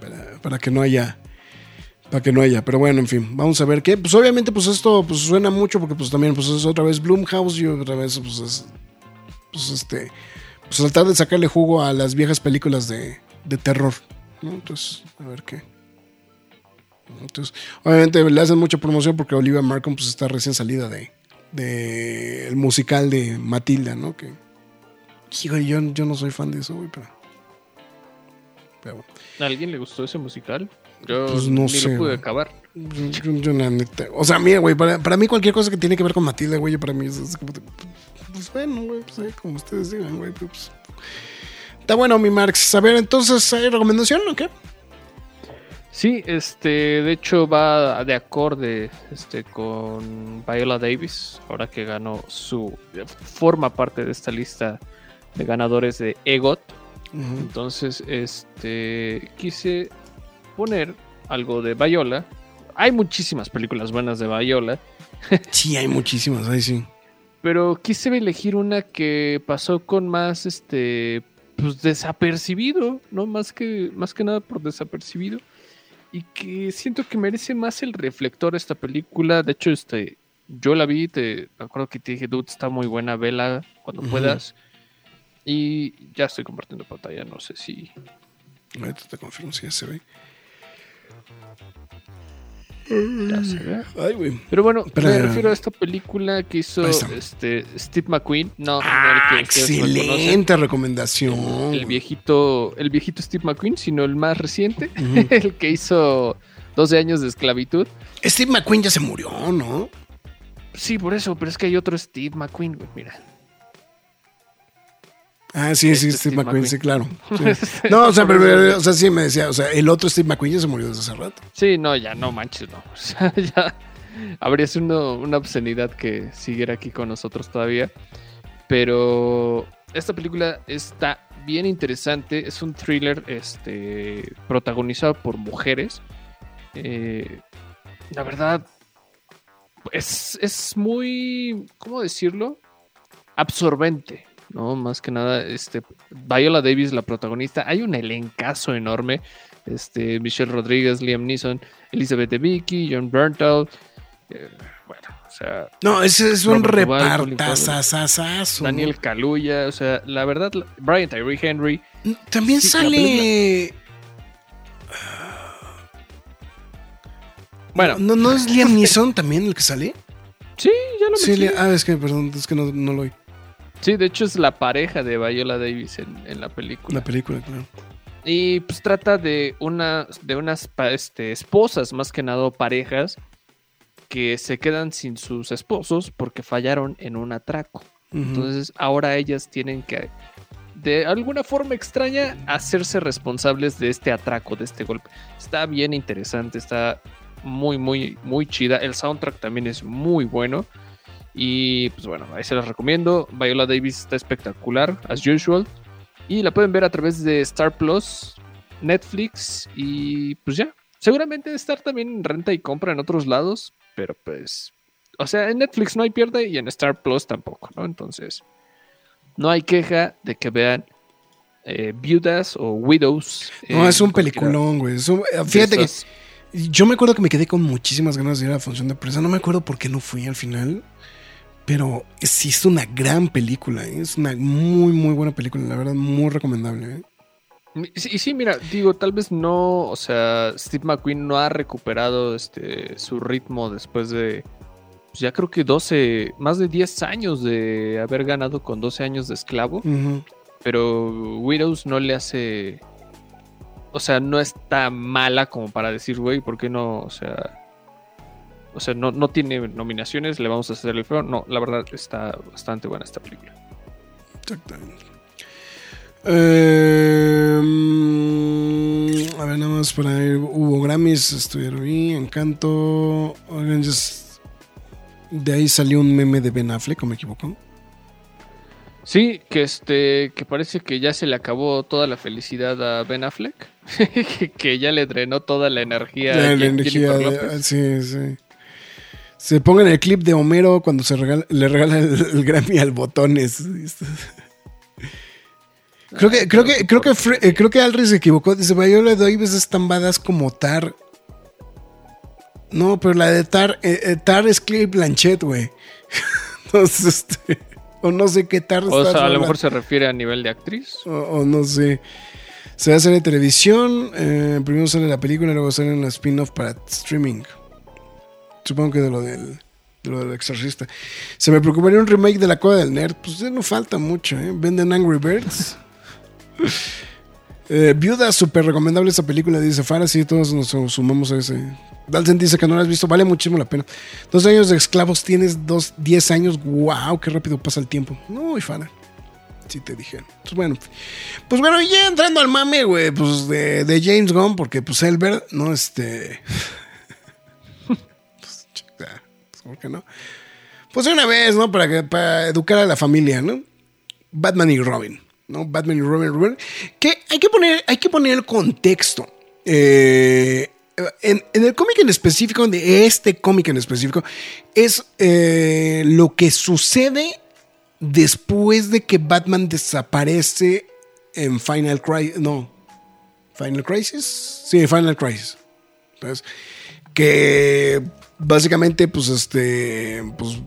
para, para que no haya. Para que no haya. Pero bueno, en fin. Vamos a ver qué. Pues obviamente, pues esto pues, suena mucho. Porque pues también pues es otra vez Bloomhouse. Y otra vez, pues es. Pues este. Pues tratar de sacarle jugo a las viejas películas de, de terror. ¿no? Entonces, a ver qué. Entonces, obviamente le hacen mucha promoción porque Olivia Markham pues está recién salida de, de el musical de Matilda, ¿no? Que hijo, yo, yo no soy fan de eso, güey, pero, pero bueno. ¿A alguien le gustó ese musical? Yo Pues no ni sé, lo pude güey. acabar. Yo, yo- yo la neta- o sea, mira, güey, para, para mí cualquier cosa que tiene que ver con Matilda, güey, para mí es, es como, pues bueno, güey, pues ahí como ustedes digan, güey, pues, Está bueno, mi Marx. A ver, entonces, ¿hay recomendación o qué? Sí, este, de hecho va de acorde este, con Viola Davis, ahora que ganó su, forma parte de esta lista de ganadores de EGOT. Entonces, este, quise poner algo de Viola. Hay muchísimas películas buenas de Viola, Sí, hay muchísimas, ahí sí. pero quise elegir una que pasó con más, este, pues desapercibido, ¿no? Más que, más que nada por desapercibido. Y que siento que merece más el reflector esta película. De hecho, este, yo la vi, te me acuerdo que te dije, dude, está muy buena, vela cuando puedas. Y ya estoy compartiendo pantalla, no sé si... Ahorita te confirmo si ya se ve. Ya se ve. Ay, güey. Pero bueno, Pero- me refiero a esta película que hizo este, Steve McQueen. No, Ah, no el que excelente recomendación. El viejito, el viejito Steve McQueen, sino el más reciente, el que hizo 12 años de esclavitud. Steve McQueen ya se murió, ¿no? Sí, por eso, pero es que hay otro Steve McQueen, güey, mira. Ah, sí, sí, Este Steve Steve McQueen, McQueen. sí, claro. Sí. No, o sea, pero, o sea, sí me decía, o sea, el otro Steve McQueen ya se murió desde hace rato. Sí, no, ya no manches, no. O sea, ya habría sido una obscenidad que siguiera aquí con nosotros todavía. Pero esta película está bien interesante. Es un thriller este, protagonizado por mujeres. Eh, la verdad, es, es muy, ¿cómo decirlo? Absorbente. ¿No? Más que nada, este, Viola Davis, la protagonista, hay un elencazo enorme. Este, Michelle Rodríguez, Liam Neeson, Elizabeth Debicki, John Berntal. eh, bueno, o sea, No, ese es un repartazazazazo. Daniel Kaluuya, o sea, la verdad, Brian Tyree Henry. También Sí, sale. Bueno, ¿No, ¿No es Liam Neeson también el que sale? sí, ya lo Sí, ah, es que, perdón, es que no, no lo oí. Sí, de hecho es la pareja de Viola Davis en, en la película. La película, claro. Y pues trata de una de unas este, esposas, más que nada parejas, que se quedan sin sus esposos porque fallaron en un atraco. Entonces ahora ellas tienen que, de alguna forma extraña, hacerse responsables de este atraco, de este golpe. Está bien interesante, está muy, muy, muy chida. El soundtrack también es muy bueno. Y pues bueno, ahí se las recomiendo. Viola Davis está espectacular, as usual. Y la pueden ver a través de Star Plus, Netflix y pues ya. Seguramente estar también en renta y compra en otros lados, pero pues... O sea, en Netflix no hay pierde y en Star Plus tampoco, ¿no? Entonces, no hay queja de que vean eh, Viudas o Widows. No, es un peliculón, güey. Eh, Fíjate que yo me acuerdo que me quedé con muchísimas ganas de ir a la función de prensa. No me acuerdo por qué no fui al final. Pero sí es una gran película. ¿eh? Es una muy, muy buena película. La verdad, muy recomendable. ¿eh? Y sí, mira, digo, tal vez no, o sea, Steve McQueen no ha recuperado este su ritmo después de, pues ya creo que 12, más de 10 años de haber ganado con 12 años de esclavo, pero Widows no le hace, o sea, no está mala como para decir, güey, ¿por qué no? O sea, o sea, no, no tiene nominaciones, le vamos a hacer el feo. No, la verdad está bastante buena esta película. Exactamente. Eh, a ver, nada más para ir. Hubo Grammys, estuvieron ahí, Encanto. Oigan, de ahí salió un meme de Ben Affleck, ¿o me equivoco? Sí, que este, que parece que ya se le acabó toda la felicidad a Ben Affleck, que, ya le drenó toda la energía. La, a la Jen- energía. De- López. sí, sí. Se pongan el clip de Homero cuando se regala- le regala el, el Grammy al botones. Creo que, creo que, creo que, eh, creo que Alri se equivocó. Dice, Viola Davis es tan badass como Tar. No, pero la de Tar, eh, eh, Tar es Clay Blanchett, güey. Entonces, este, o no sé qué Tar O sea, a lo mejor se refiere a nivel de actriz. O, o no sé. Se va a hacer en televisión. eh, primero sale la película, luego sale en la spin-off para streaming. Supongo que de lo del, de lo del exorcista. Se me preocuparía un remake de la Cueva del Nerd. Pues ya no falta mucho, ¿eh? Venden Angry Birds. Eh, Viuda, súper recomendable esa película, dice Farah. Sí, todos nos sumamos a ese. Dalton dice que no la has visto, vale muchísimo la pena. Dos años de esclavos, tienes dos, diez años. ¡Wow! ¡Qué rápido pasa el tiempo! No, Farah. Si te dijeron. Pues bueno, pues bueno, ya entrando al mame, güey, pues de, de James Gunn, porque pues Elbert, no, este... ¿por qué no? Pues una vez, ¿no? Para, para educar a la familia, ¿no? Batman y Robin, ¿no? Batman y Robin, Robin. Que hay que poner, hay que poner el contexto. Eh, en, en el cómic en específico, de este cómic en específico, es eh, lo que sucede después de que Batman desaparece en Final Crisis. No. Final Crisis? Sí, Final Crisis. Entonces, que básicamente, pues, este, pues,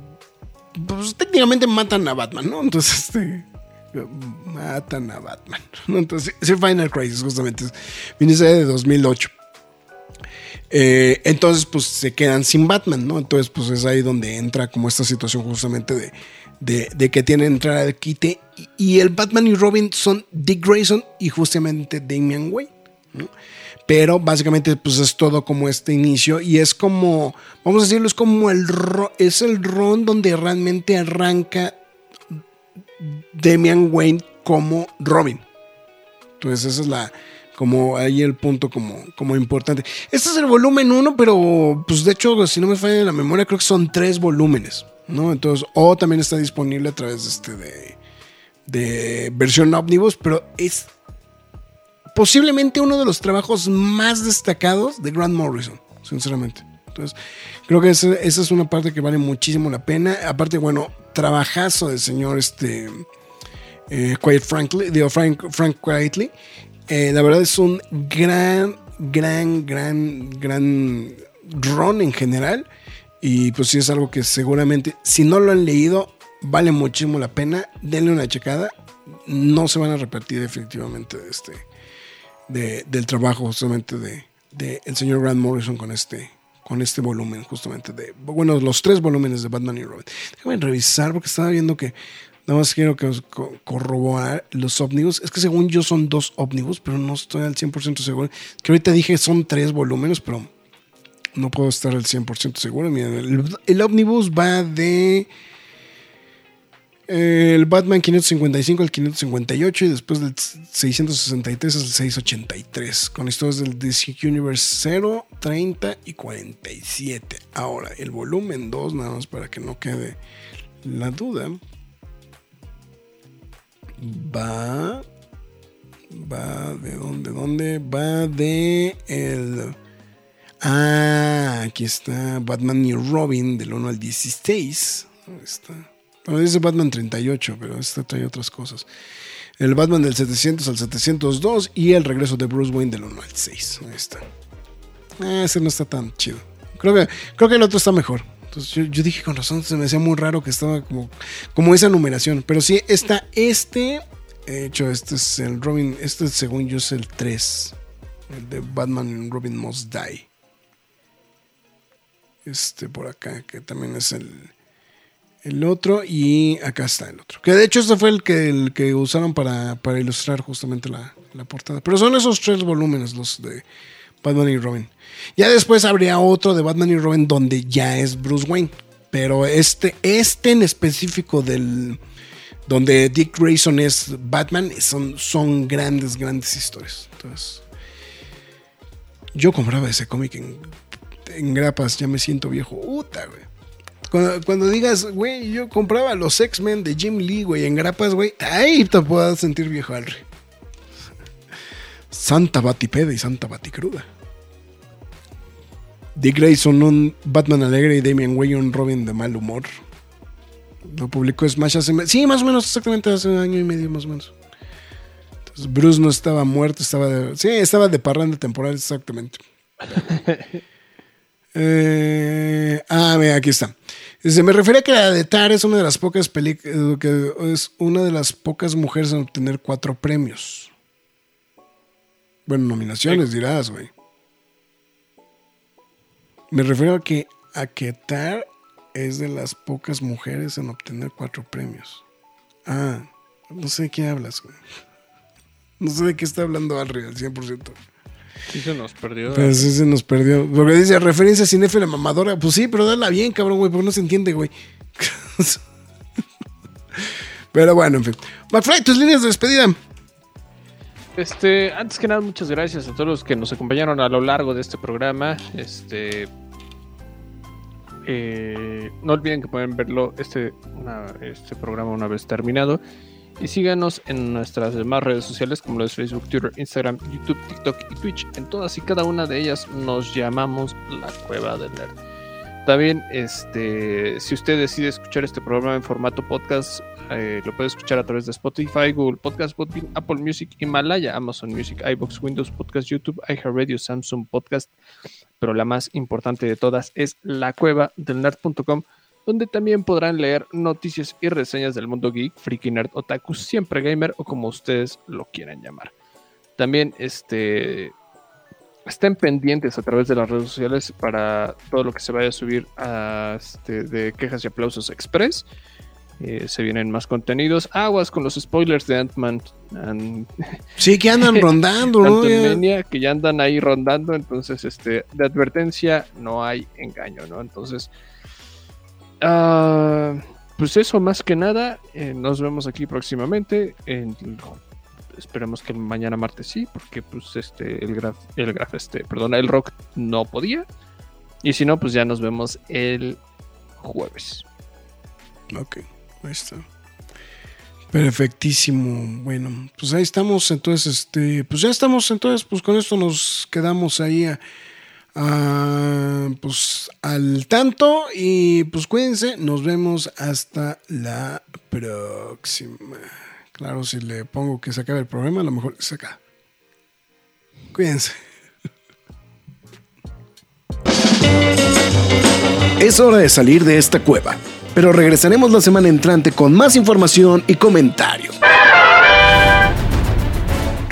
pues técnicamente matan a Batman, ¿no? Entonces, este, matan a Batman. ¿no? Entonces, sí, Final Crisis, justamente. Miniserie de 2008. Eh, entonces, pues se quedan sin Batman, ¿no? Entonces, pues es ahí donde entra como esta situación justamente de, de, de que tienen que entrar al quite. Y, y el Batman y Robin son Dick Grayson y justamente Damian Wayne, ¿no? Pero básicamente, pues es todo como este inicio. Y es como, vamos a decirlo, es como el es el ron donde realmente arranca Damian Wayne como Robin. Entonces, esa es la. Como ahí el punto como, como importante. Este es el volumen 1, pero pues de hecho, si no me falla la memoria, creo que son tres volúmenes. ¿no? Entonces, o también está disponible a través de este de, de versión ómnibus, pero es posiblemente uno de los trabajos más destacados de Grant Morrison, sinceramente. Entonces, creo que esa, es una parte que vale muchísimo la pena. Aparte, bueno, trabajazo del señor este, eh, Quiet Frankly, digo, Frank, Frank Quietly. Eh, la verdad es un gran, gran, gran, gran ron en general. Y pues sí es algo que seguramente, si no lo han leído, vale muchísimo la pena. Denle una checada. No se van a repetir definitivamente de este, de- del trabajo justamente de, el señor Grant Morrison con este, con este volumen justamente bueno, los tres volúmenes de Batman y Robin. Déjame revisar porque estaba viendo que nada más quiero que corroborar los ómnibus. Es que según yo son dos ómnibus, pero no estoy al 100% seguro. Que ahorita dije son tres volúmenes, pero no puedo estar al 100% seguro. Miren, el, ómnibus va de el Batman 555 al 558 y después del 663 al 683 con historias del DC Universe 0, 30 y 47. Ahora, el volumen 2, nada más para que no quede la duda, va va de dónde, dónde va de el Ah, aquí está Batman y Robin del 1 al 16. Ahí está. Bueno, dice Batman 38, pero este trae otras cosas. El Batman del 700 al 702 y el regreso de Bruce Wayne del 1 al 6. Ahí está. Ah, ese no está tan chido. Creo que, creo que el otro está mejor. Entonces yo, dije con razón, se me hacía muy raro que estaba como, como esa numeración. Pero sí, está este. De hecho, este es el Robin. Este, según yo, es el 3. El de Batman and Robin Must Die. Este por acá, que también es el, el otro. Y acá está el otro. Que de hecho, este fue el que, el que usaron para, para ilustrar justamente la, la portada. Pero son esos tres volúmenes los de Batman y Robin. Ya después habría otro de Batman y Robin donde ya es Bruce Wayne. Pero este, este en específico del donde Dick Grayson es Batman son, son grandes, grandes historias. Entonces, yo compraba ese cómic en, en grapas, ya me siento viejo. Puta, güey. Cuando, cuando digas, güey, yo compraba los X-Men de Jim Lee, güey, en grapas, güey, ahí te puedo sentir viejo, Alri. Santa Batipeda y Santa Baticruda. Dick Grayson, un Batman alegre y Damian Wayne, un Robin de mal humor. Lo publicó Smash hace... Sí, más o menos, exactamente hace un año y medio, más o menos. Entonces, Bruce no estaba muerto, estaba de... Sí, estaba de parranda temporal, exactamente. Eh, ah, mira, aquí está. Dice, me refiere a que la de Tar es una de las pocas películas, que es una de las pocas mujeres en obtener cuatro premios. Bueno, nominaciones, dirás, güey. Me refiero a que, a que Tar es de las pocas mujeres en obtener cuatro premios. Ah, no sé de qué hablas, güey. No sé de qué está hablando Alri al 100%. Sí se nos perdió. Pero sí se nos perdió. Porque dice referencia cinéfila mamadora. Pues sí, pero dala bien, cabrón, güey, porque no se entiende, güey. Pero bueno, en fin. McFly, tus líneas de despedida. Este, antes que nada, muchas gracias a todos los que nos acompañaron a lo largo de este programa. Este, eh, no olviden que pueden verlo este, una- este programa una vez terminado. Y síganos en nuestras demás redes sociales como lo es Facebook, Twitter, Instagram, YouTube, TikTok y Twitch. En todas y cada una de ellas nos llamamos La Cueva del Nerd. También, este, si usted decide escuchar este programa en formato podcast, eh, lo puede escuchar a través de Spotify, Google Podcast, Podbean, Apple Music, Himalaya, Amazon Music, iBox, Windows Podcast, YouTube, iHeartRadio, Samsung Podcast. Pero la más importante de todas es la cueva del nerd.com, donde también podrán leer noticias y reseñas del mundo geek, freaky nerd, otaku, siempre gamer o como ustedes lo quieran llamar. También este, estén pendientes a través de las redes sociales para todo lo que se vaya a subir a, este, de quejas y aplausos express. Eh, se vienen más contenidos. Aguas con los spoilers de Ant-Man and Sí, que andan rondando, ¿no? Ant-Mania, que ya andan ahí rondando. Entonces, este, de advertencia no hay engaño, ¿no? Entonces, ah, pues eso más que nada. eh, nos vemos aquí próximamente. En- esperemos que mañana martes sí, porque pues este, el graf, el graf, este, perdona, el rock no podía. Y si no, pues ya nos vemos el jueves. Ok, ahí está. Perfectísimo. Bueno, pues ahí estamos. Entonces, este, pues ya estamos. Entonces, pues con esto nos quedamos ahí a, pues al tanto. Y pues cuídense. Nos vemos hasta la próxima. Claro, si le pongo que se acabe el programa, a lo mejor se acaba. Cuídense. Es hora de salir de esta cueva, pero regresaremos la semana entrante con más información y comentarios.